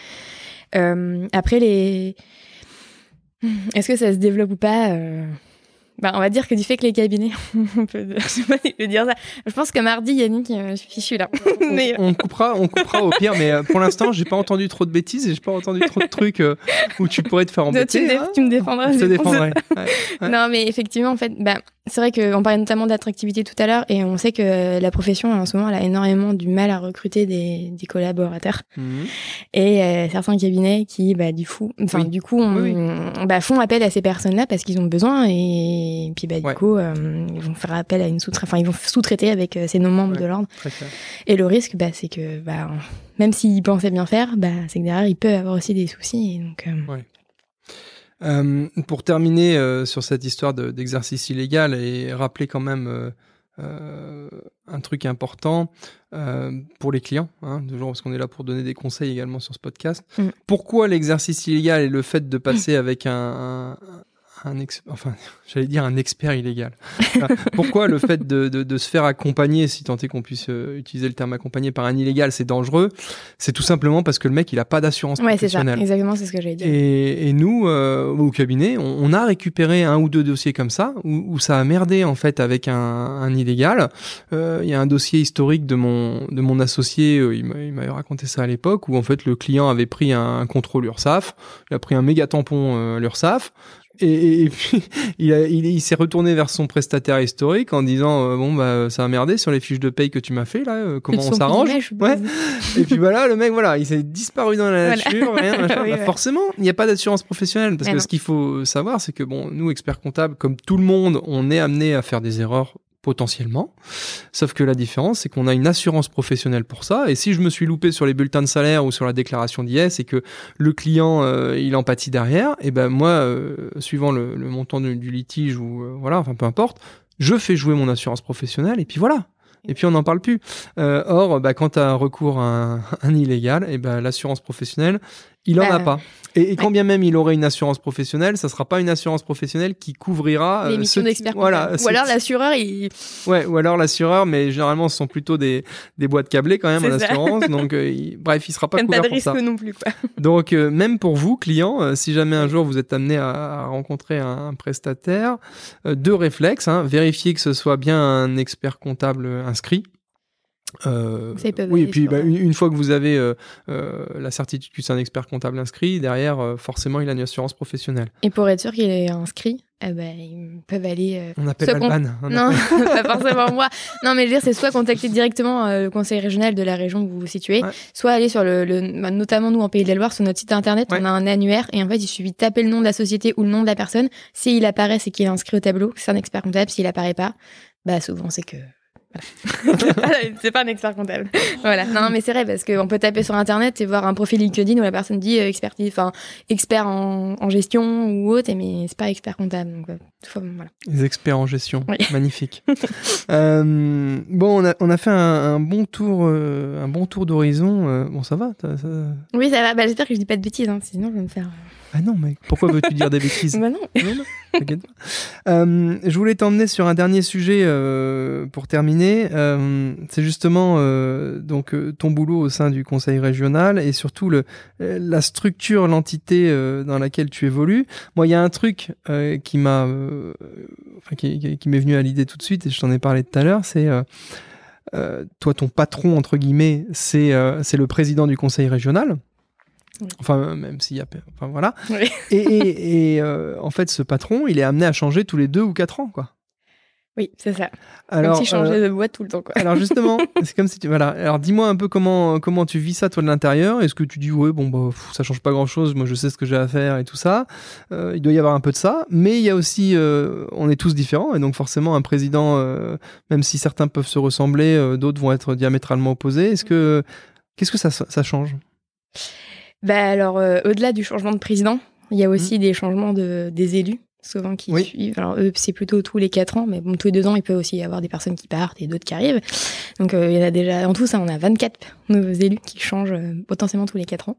après, les. Est-ce que ça se développe ou pas bah, on va dire que du fait que les cabinets, on peut, je dire ça. Je pense que mardi, Yannick, euh, je suis fichu là. On, mais... on, coupera, on coupera au pire, mais euh, pour l'instant, j'ai pas entendu trop de bêtises et j'ai pas entendu trop de trucs euh, où tu pourrais te faire embêter. Tu, hein. tu me défendras. Je te défendrai. Non, mais effectivement, en fait, bah, c'est vrai qu'on parlait notamment d'attractivité tout à l'heure et on sait que la profession, en ce moment, elle a énormément du mal à recruter des, des collaborateurs. Mhm. Et euh, certains cabinets qui, bah, du, coup, enfin, du coup, Bah, font appel à ces personnes-là parce qu'ils ont besoin et, puis, bah, du coup, euh, ils vont faire appel à une sous enfin, ils vont sous-traiter avec euh, ces non-membres de l'ordre. Et le risque, bah, c'est que, bah, même s'ils pensaient bien faire, bah, c'est que derrière, ils peuvent avoir aussi des soucis. Et donc, euh, pour terminer euh, sur cette histoire d'exercice illégal et rappeler quand même euh, un truc important pour les clients, hein, toujours parce qu'on est là pour donner des conseils également sur ce podcast. Mm. Pourquoi l'exercice illégal et le fait de passer avec un, un enfin, j'allais dire un expert illégal. Pourquoi le fait de, de, de, se faire accompagner, si tant est qu'on puisse euh, utiliser le terme accompagner par un illégal, c'est dangereux? C'est tout simplement parce que le mec, il a pas d'assurance ouais, professionnelle. c'est ça, exactement, c'est ce que j'allais dire. Et, et nous, euh, au cabinet, on, a récupéré un ou deux dossiers comme ça, où, où ça a merdé en fait avec un, un illégal. Euh, il y a un dossier historique de mon, de mon associé, euh, il m'avait raconté ça à l'époque, où en fait le client avait pris un, un contrôle URSAF, il a pris un méga tampon euh, l'URSAF, et, puis il, il, s'est retourné vers son prestataire historique en disant euh, bon bah ça a merdé sur les fiches de paye que tu m'as fait là euh, comment on s'arrange ouais. et puis voilà le mec voilà il s'est disparu dans la nature rien, bah, forcément il n'y a pas d'assurance professionnelle parce que ce qu'il faut savoir c'est que bon nous experts comptables comme tout le monde on est amené à faire des erreurs potentiellement. Sauf que la différence, c'est qu'on a une assurance professionnelle pour ça. Et si je me suis loupé sur les bulletins de salaire ou sur la déclaration d'IS et que le client euh, il en pâtit derrière, et eh ben moi, euh, suivant le, montant du, litige ou euh, voilà, enfin peu importe, je fais jouer mon assurance professionnelle et puis voilà. Et puis on n'en parle plus. or, bah, quand tu as un recours à un, illégal, et eh ben l'assurance professionnelle, il en a pas. Et, quand bien même il aurait une assurance professionnelle, ça sera pas une assurance professionnelle qui couvrira euh, les missions d'expert. Voilà. Ou alors l'assureur, il. Ouais, ou alors l'assureur, mais généralement ce sont plutôt des, des boîtes câblées quand même en assurance. donc euh, bref, il sera pas couvert pas de pour risque ça. non plus quoi. Donc euh, même pour vous clients, si jamais un jour vous êtes amené à, rencontrer un, prestataire, deux réflexes hein, vérifier que ce soit bien un expert comptable inscrit. Euh, oui, et puis bah, une, fois que vous avez euh, euh, la certitude que c'est un expert comptable inscrit, derrière, forcément, il a une assurance professionnelle. Et pour être sûr qu'il est inscrit, eh ben, ils peuvent aller. on appelle Alban. Non, pas forcément moi. Non, mais je veux dire, c'est soit contacter directement le conseil régional de la région où vous vous situez, soit aller sur le, bah, notamment nous en Pays de la Loire, sur notre site internet, on a un annuaire et en fait, il suffit de taper le nom de la société ou le nom de la personne. S'il apparaît, c'est qu'il est inscrit au tableau, c'est un expert comptable. S'il apparaît pas, bah souvent c'est que c'est pas un expert comptable. voilà. Non, mais c'est vrai parce qu'on peut taper sur internet et voir un profil LinkedIn où la personne dit euh, expertise, enfin expert en, gestion ou autre, mais c'est pas expert comptable. Donc, euh, voilà. Les experts en gestion, magnifique. euh, bon, on a, on a fait un, bon tour, un bon tour d'horizon. bon, ça va, Oui, ça va. Bah, j'espère que je dis pas de bêtises, hein, sinon je vais me faire. Ah non, mais pourquoi veux-tu dire des bêtises Bah non. Euh, je voulais t'emmener sur un dernier sujet euh, pour terminer. Euh, c'est justement donc ton boulot au sein du conseil régional et surtout le, la structure, l'entité dans laquelle tu évolues. Moi, il y a un truc qui m'a, enfin, qui, qui m'est venu à l'idée tout de suite et je t'en ai parlé tout à l'heure. C'est toi, ton patron entre guillemets, c'est c'est le président du conseil régional. Enfin, même s'il y a. Enfin, voilà. Et, et, euh, en fait, ce patron, il est amené à changer tous les deux ou quatre ans, quoi. Oui, c'est ça. Alors, comme si euh, de boîte tout le temps. Quoi. Alors justement, c'est comme si tu voilà. Alors dis-moi un peu comment comment tu vis ça toi de l'intérieur. Est-ce que tu dis ouais bon bah ça change pas grand chose. Moi je sais ce que j'ai à faire et tout ça. Euh, il doit y avoir un peu de ça, mais il y a aussi euh, on est tous différents et donc forcément un président, même si certains peuvent se ressembler, d'autres vont être diamétralement opposés. Est-ce que qu'est-ce que ça ça change? Bah alors au-delà du changement de président, il y a aussi mmh. des changements de des élus souvent qui suivent. Alors eux, c'est plutôt tous les quatre ans, mais bon, tous les deux ans, il peut aussi y avoir des personnes qui partent et d'autres qui arrivent. Donc euh, il y en a déjà, en tout ça, on a 24 nouveaux élus qui changent euh, potentiellement tous les quatre ans.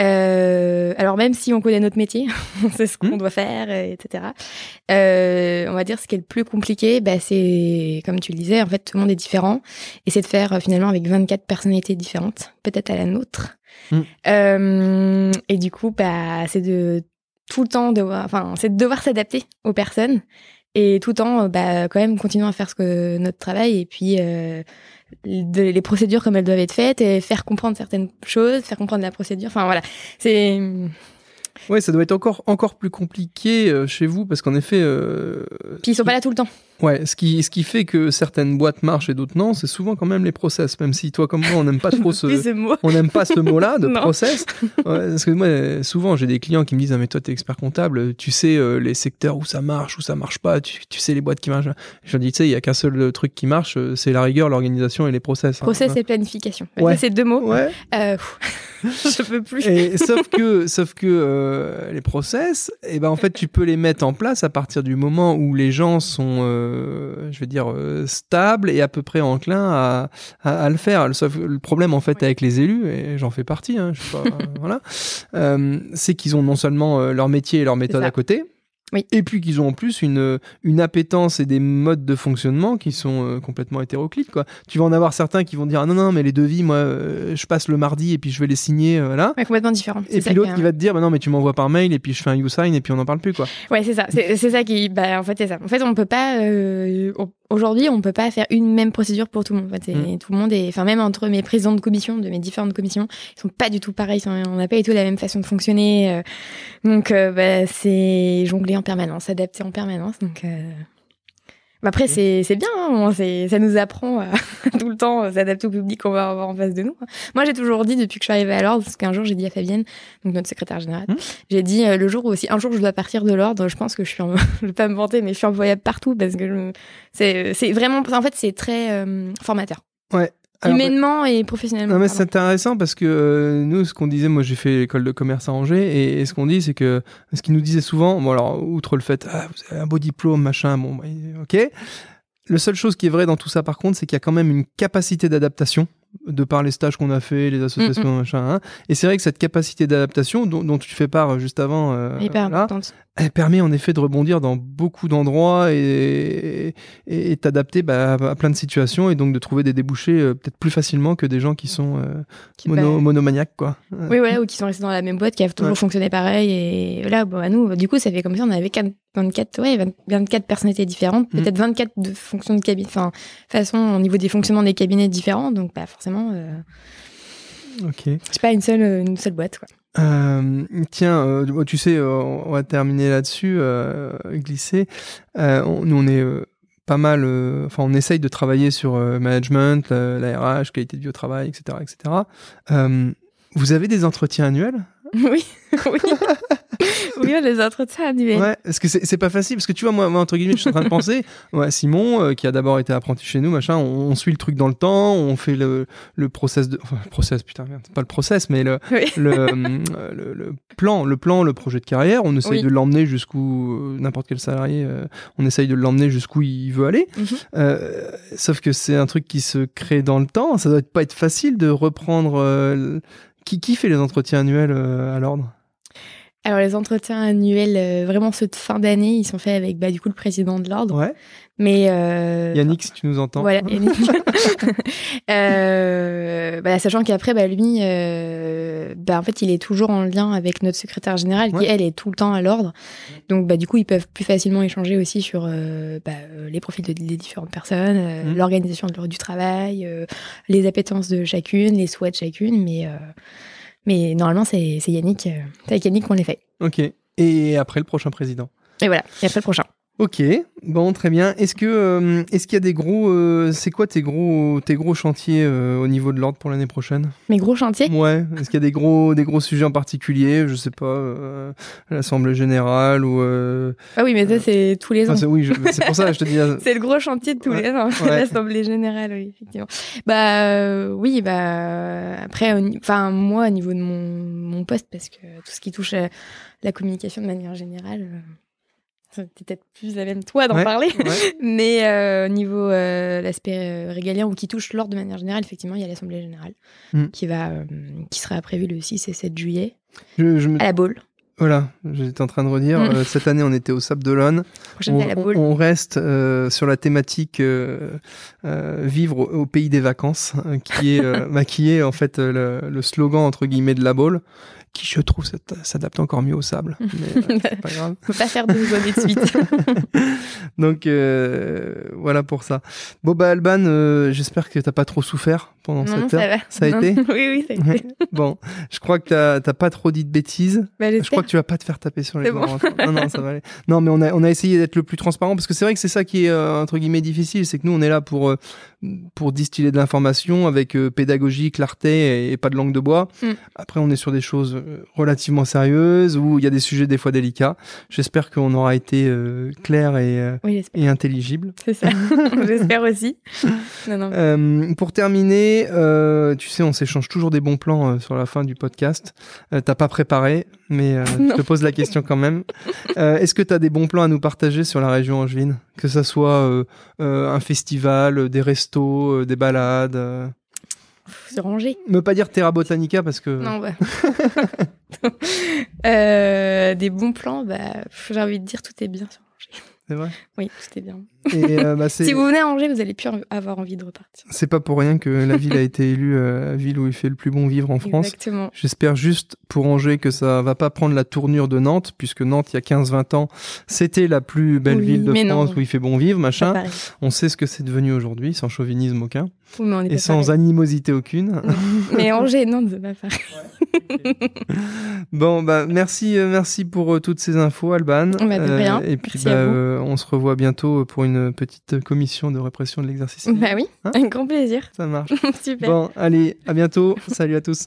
Euh, alors même si on connaît notre métier, on sait ce qu'on mmh. doit faire, etc. on va dire ce qui est le plus compliqué, bah, c'est, comme tu le disais, en fait, tout le monde est différent. Et c'est de faire finalement avec 24 personnalités différentes, peut-être à la nôtre. Mmh. et du coup, bah, c'est de tout le temps devoir, enfin, c'est de devoir s'adapter aux personnes et tout le temps, bah, quand même, continuer à faire ce que notre travail et puis euh, les procédures comme elles doivent être faites et faire comprendre certaines choses, faire comprendre la procédure. Enfin voilà, c'est Ouais, ça doit être encore, encore plus compliqué euh, chez vous parce qu'en effet. Euh, Puis ils sont pas là tout le temps. Ouais, ce qui, ce qui fait que certaines boîtes marchent et d'autres non, c'est souvent quand même les process. Même si toi comme moi, on n'aime pas trop ce, on n'aime pas ce mot-là de process. parce que moi, souvent, j'ai des clients qui me disent ah mais toi t'es expert comptable, tu sais euh, les secteurs où ça marche, où ça marche pas, tu, tu sais les boîtes qui marchent. Je leur dis tu sais, il y a qu'un seul truc qui marche, c'est la rigueur, l'organisation et les process. Hein. Process et planification. Ouais. C'est deux mots. Ouais. je peux plus. Et, sauf que, sauf que euh, les process, et eh ben en fait tu peux les mettre en place à partir du moment où les gens sont, euh, je vais dire, euh, stables et à peu près enclins à, à, le faire. Le, le, problème en fait avec les élus, et j'en fais partie, hein, je sais pas, voilà, c'est qu'ils ont non seulement leur métier et leur méthode à côté, et puis qu'ils ont en plus une, une appétence et des modes de fonctionnement qui sont euh, complètement hétéroclites. Quoi. Tu vas en avoir certains qui vont dire ah non, non, mais les devis, moi, euh, je passe le mardi et puis je vais les signer. Euh, là. complètement différent. Et puis l'autre qui va te dire bah non, mais tu m'envoies par mail et puis je fais un you-sign et puis on n'en parle plus. Quoi. Ouais, c'est ça. C'est, ça qui. Bah, en fait, c'est ça. En fait, on peut pas. Aujourd'hui, on peut pas faire une même procédure pour tout le monde. En fait, mm. Tout le monde est. Enfin, même entre mes présidents de commission, de mes différentes commissions, ils sont pas du tout pareils. On n'a pas du tout la même façon de fonctionner. donc, bah, c'est jongler en permanence, s'adapter en permanence. Donc, euh... après, c'est bien, hein, ça nous apprend à tout le temps s'adapter au public qu'on va avoir en face de nous. Moi, j'ai toujours dit, depuis que je suis arrivée à l'ordre, parce qu'un jour, j'ai dit à Fabienne, donc notre secrétaire générale, mmh. j'ai dit, euh, le jour où si un jour je dois partir de l'ordre, je pense que je suis, en... je vais pas me vanter, mais je suis employable partout parce que c'est vraiment, en fait, c'est très euh, formateur. Ouais, humainement et professionnellement. Non, mais c'est intéressant parce que euh, nous, ce qu'on disait, moi j'ai fait l'école de commerce à Angers, et, ce qu'on dit, c'est que ce qu'ils nous disait souvent, bon alors, outre le fait, ah, vous avez un beau diplôme, machin, bon, bah, ok. Le seule chose qui est vrai dans tout ça, par contre, c'est qu'il y a quand même une capacité d'adaptation de par les stages qu'on a fait, les associations, machin. Hein. Et c'est vrai que cette capacité d'adaptation dont, tu fais part juste avant, euh, elle permet en effet de rebondir dans beaucoup d'endroits et, t'adapter bah, à plein de situations et donc de trouver des débouchés euh, peut-être plus facilement que des gens qui sont euh, mono, monomaniaques. Quoi. Oui, voilà, ou qui sont restés dans la même boîte, qui a toujours fonctionné pareil. Et là, bon, à nous, du coup, ça fait comme ça, on avait 24, ouais, 24 personnalités différentes, mm. peut-être 24 de fonctions de cabinet, enfin, façon, au niveau des fonctionnements des cabinets différents. Donc, bah, forcément, euh, ok. c'est pas une seule, une seule boîte. Quoi. Euh, tiens, euh, tu sais, euh, on va terminer là-dessus, glisser. nous, on est pas mal, enfin, on essaye de travailler sur management, la RH, qualité de vie au travail, etc., etc. vous avez des entretiens annuels? Oui, oui. oui, les entretiens annuels. Ouais, parce que c'est pas facile, parce que tu vois, moi, entre guillemets, je suis en train de penser, ouais, Simon, euh, qui a d'abord été apprenti chez nous, machin, on, suit le truc dans le temps, on fait le, le process de, enfin, process, putain, merde, pas le process, mais le, euh, le, le, plan, le plan, le projet de carrière, on essaye de l'emmener jusqu'où, euh, n'importe quel salarié, on essaye de l'emmener jusqu'où il veut aller. Mhm. sauf que c'est un truc qui se crée dans le temps, ça doit pas être facile de reprendre, qui, qui fait les entretiens annuels à l'ordre? Alors les entretiens annuels, euh, vraiment ceux de fin d'année, ils sont faits avec bah, du coup le président de l'ordre. Ouais. Mais euh, Yannick, si tu nous entends. Voilà, Yannick. euh, bah, sachant qu'après, bah, lui, bah, en fait, il est toujours en lien avec notre secrétaire général, qui elle est tout le temps à l'ordre. Donc, bah, du coup, ils peuvent plus facilement échanger aussi sur bah, les profils des différentes personnes, mmh. l'organisation du travail, les appétences de chacune, les souhaits de chacune, mais mais normalement, c'est Yannick, euh, avec Yannick qu'on les fait. Ok. Et après le prochain président? Et voilà, et après le prochain. Ok, bon, très bien. Est-ce que, euh, est-ce qu'il y a des gros, euh, c'est quoi tes gros, tes gros chantiers euh, au niveau de l'ordre pour l'année prochaine? Mes gros chantiers? Ouais. Est-ce qu'il y a des gros, des gros sujets en particulier? Je sais pas, euh, l'assemblée générale ou. euh, Ah oui, mais ça, c'est tous les ans. ah, c'est- oui, c'est pour ça je te dis. euh, C'est le gros chantier de tous Ouais. les ans, Ouais. l'Assemblée générale, oui, effectivement. Bah euh, oui, bah après, enfin moi, au niveau de mon, mon poste, parce que tout ce qui touche à la communication de manière générale, euh, c'est peut-être plus à même toi d'en Ouais. parler. ouais. Mais euh, au niveau euh, l'aspect euh, régalien ou qui touche l'ordre de manière générale, effectivement, il y a l'Assemblée générale Mm. qui va, euh, qui sera prévue le 6 et 7 juillet Je, je me, à la Baule. voilà, j'étais en train de redire. Mm. euh, cette année, on était au Sable d'Olonne. Prochaine On, à la on- reste euh, sur la thématique euh, euh, vivre au, au pays des vacances, euh, qui est, euh, bah, qui est en fait euh, le, le slogan entre guillemets de la Baule, qui je trouve s'ad- s'adapte encore mieux au sable. Mais euh, c'est pas grave. Peut pas faire deux années de suite. Donc euh, voilà pour ça. Bon bah Alban, euh, j'espère que t'as pas trop souffert pendant non, cette ça heure. va. Ça a Non. été Oui, oui, ça a été. Bon, je crois que t'as t'as pas trop dit de bêtises. Bah, Je crois que tu vas pas te faire taper sur les doigts. bon. rentrant. Non, non, ça va aller. Non, mais on a, on a essayé d'être le plus transparent parce que c'est vrai que c'est ça qui est, euh, entre guillemets, difficile. C'est que nous, on est là pour, euh, pour distiller de l'information avec euh, pédagogie, clarté et, et pas de langue de bois. Mm. Après, on est sur des choses euh, relativement sérieuses où il y a des sujets des fois délicats. J'espère qu'on aura été euh, clair et, euh, Oui, et intelligible. C'est ça. j'espère aussi. Non, non. Euh, pour terminer, tu sais, on s'échange toujours des bons plans sur la fin du podcast. T'as pas préparé, mais je te pose la question quand même. Est-ce que tu as des bons plans à nous partager sur la région angevine? Que ça soit un festival, des restos, euh, des balades euh... Se ranger. Me pas dire Terra Botanica parce que... Non, bah. Euh, des bons plans, bah, j'ai envie de dire tout est bien sur. C'est vrai? Oui, tout est bien. Et euh, bah, Si vous venez à Angers, vous allez plus avoir envie de repartir. c'est pas pour rien que la ville a été élue euh, la ville où il fait le plus bon vivre en France. Exactement. J'espère juste pour Angers que ça va pas prendre la tournure de Nantes, puisque Nantes, il y a 15-20 ans, c'était la plus belle Oui, ville de France non. où il fait bon vivre, machin. On sait ce que c'est devenu aujourd'hui, sans chauvinisme aucun, Oui, mais on est et sans pareil. animosité aucune. Mais Angers, non, c'est pas pareil. bon, bah merci, euh, merci pour euh, toutes ces infos, Alban. Bah, de rien. et puis, bah, on se revoit bientôt pour une petite commission de répression de l'exercice. Bah oui, Hein un grand plaisir. Ça marche. Super. Bon, allez, à bientôt. Salut à tous.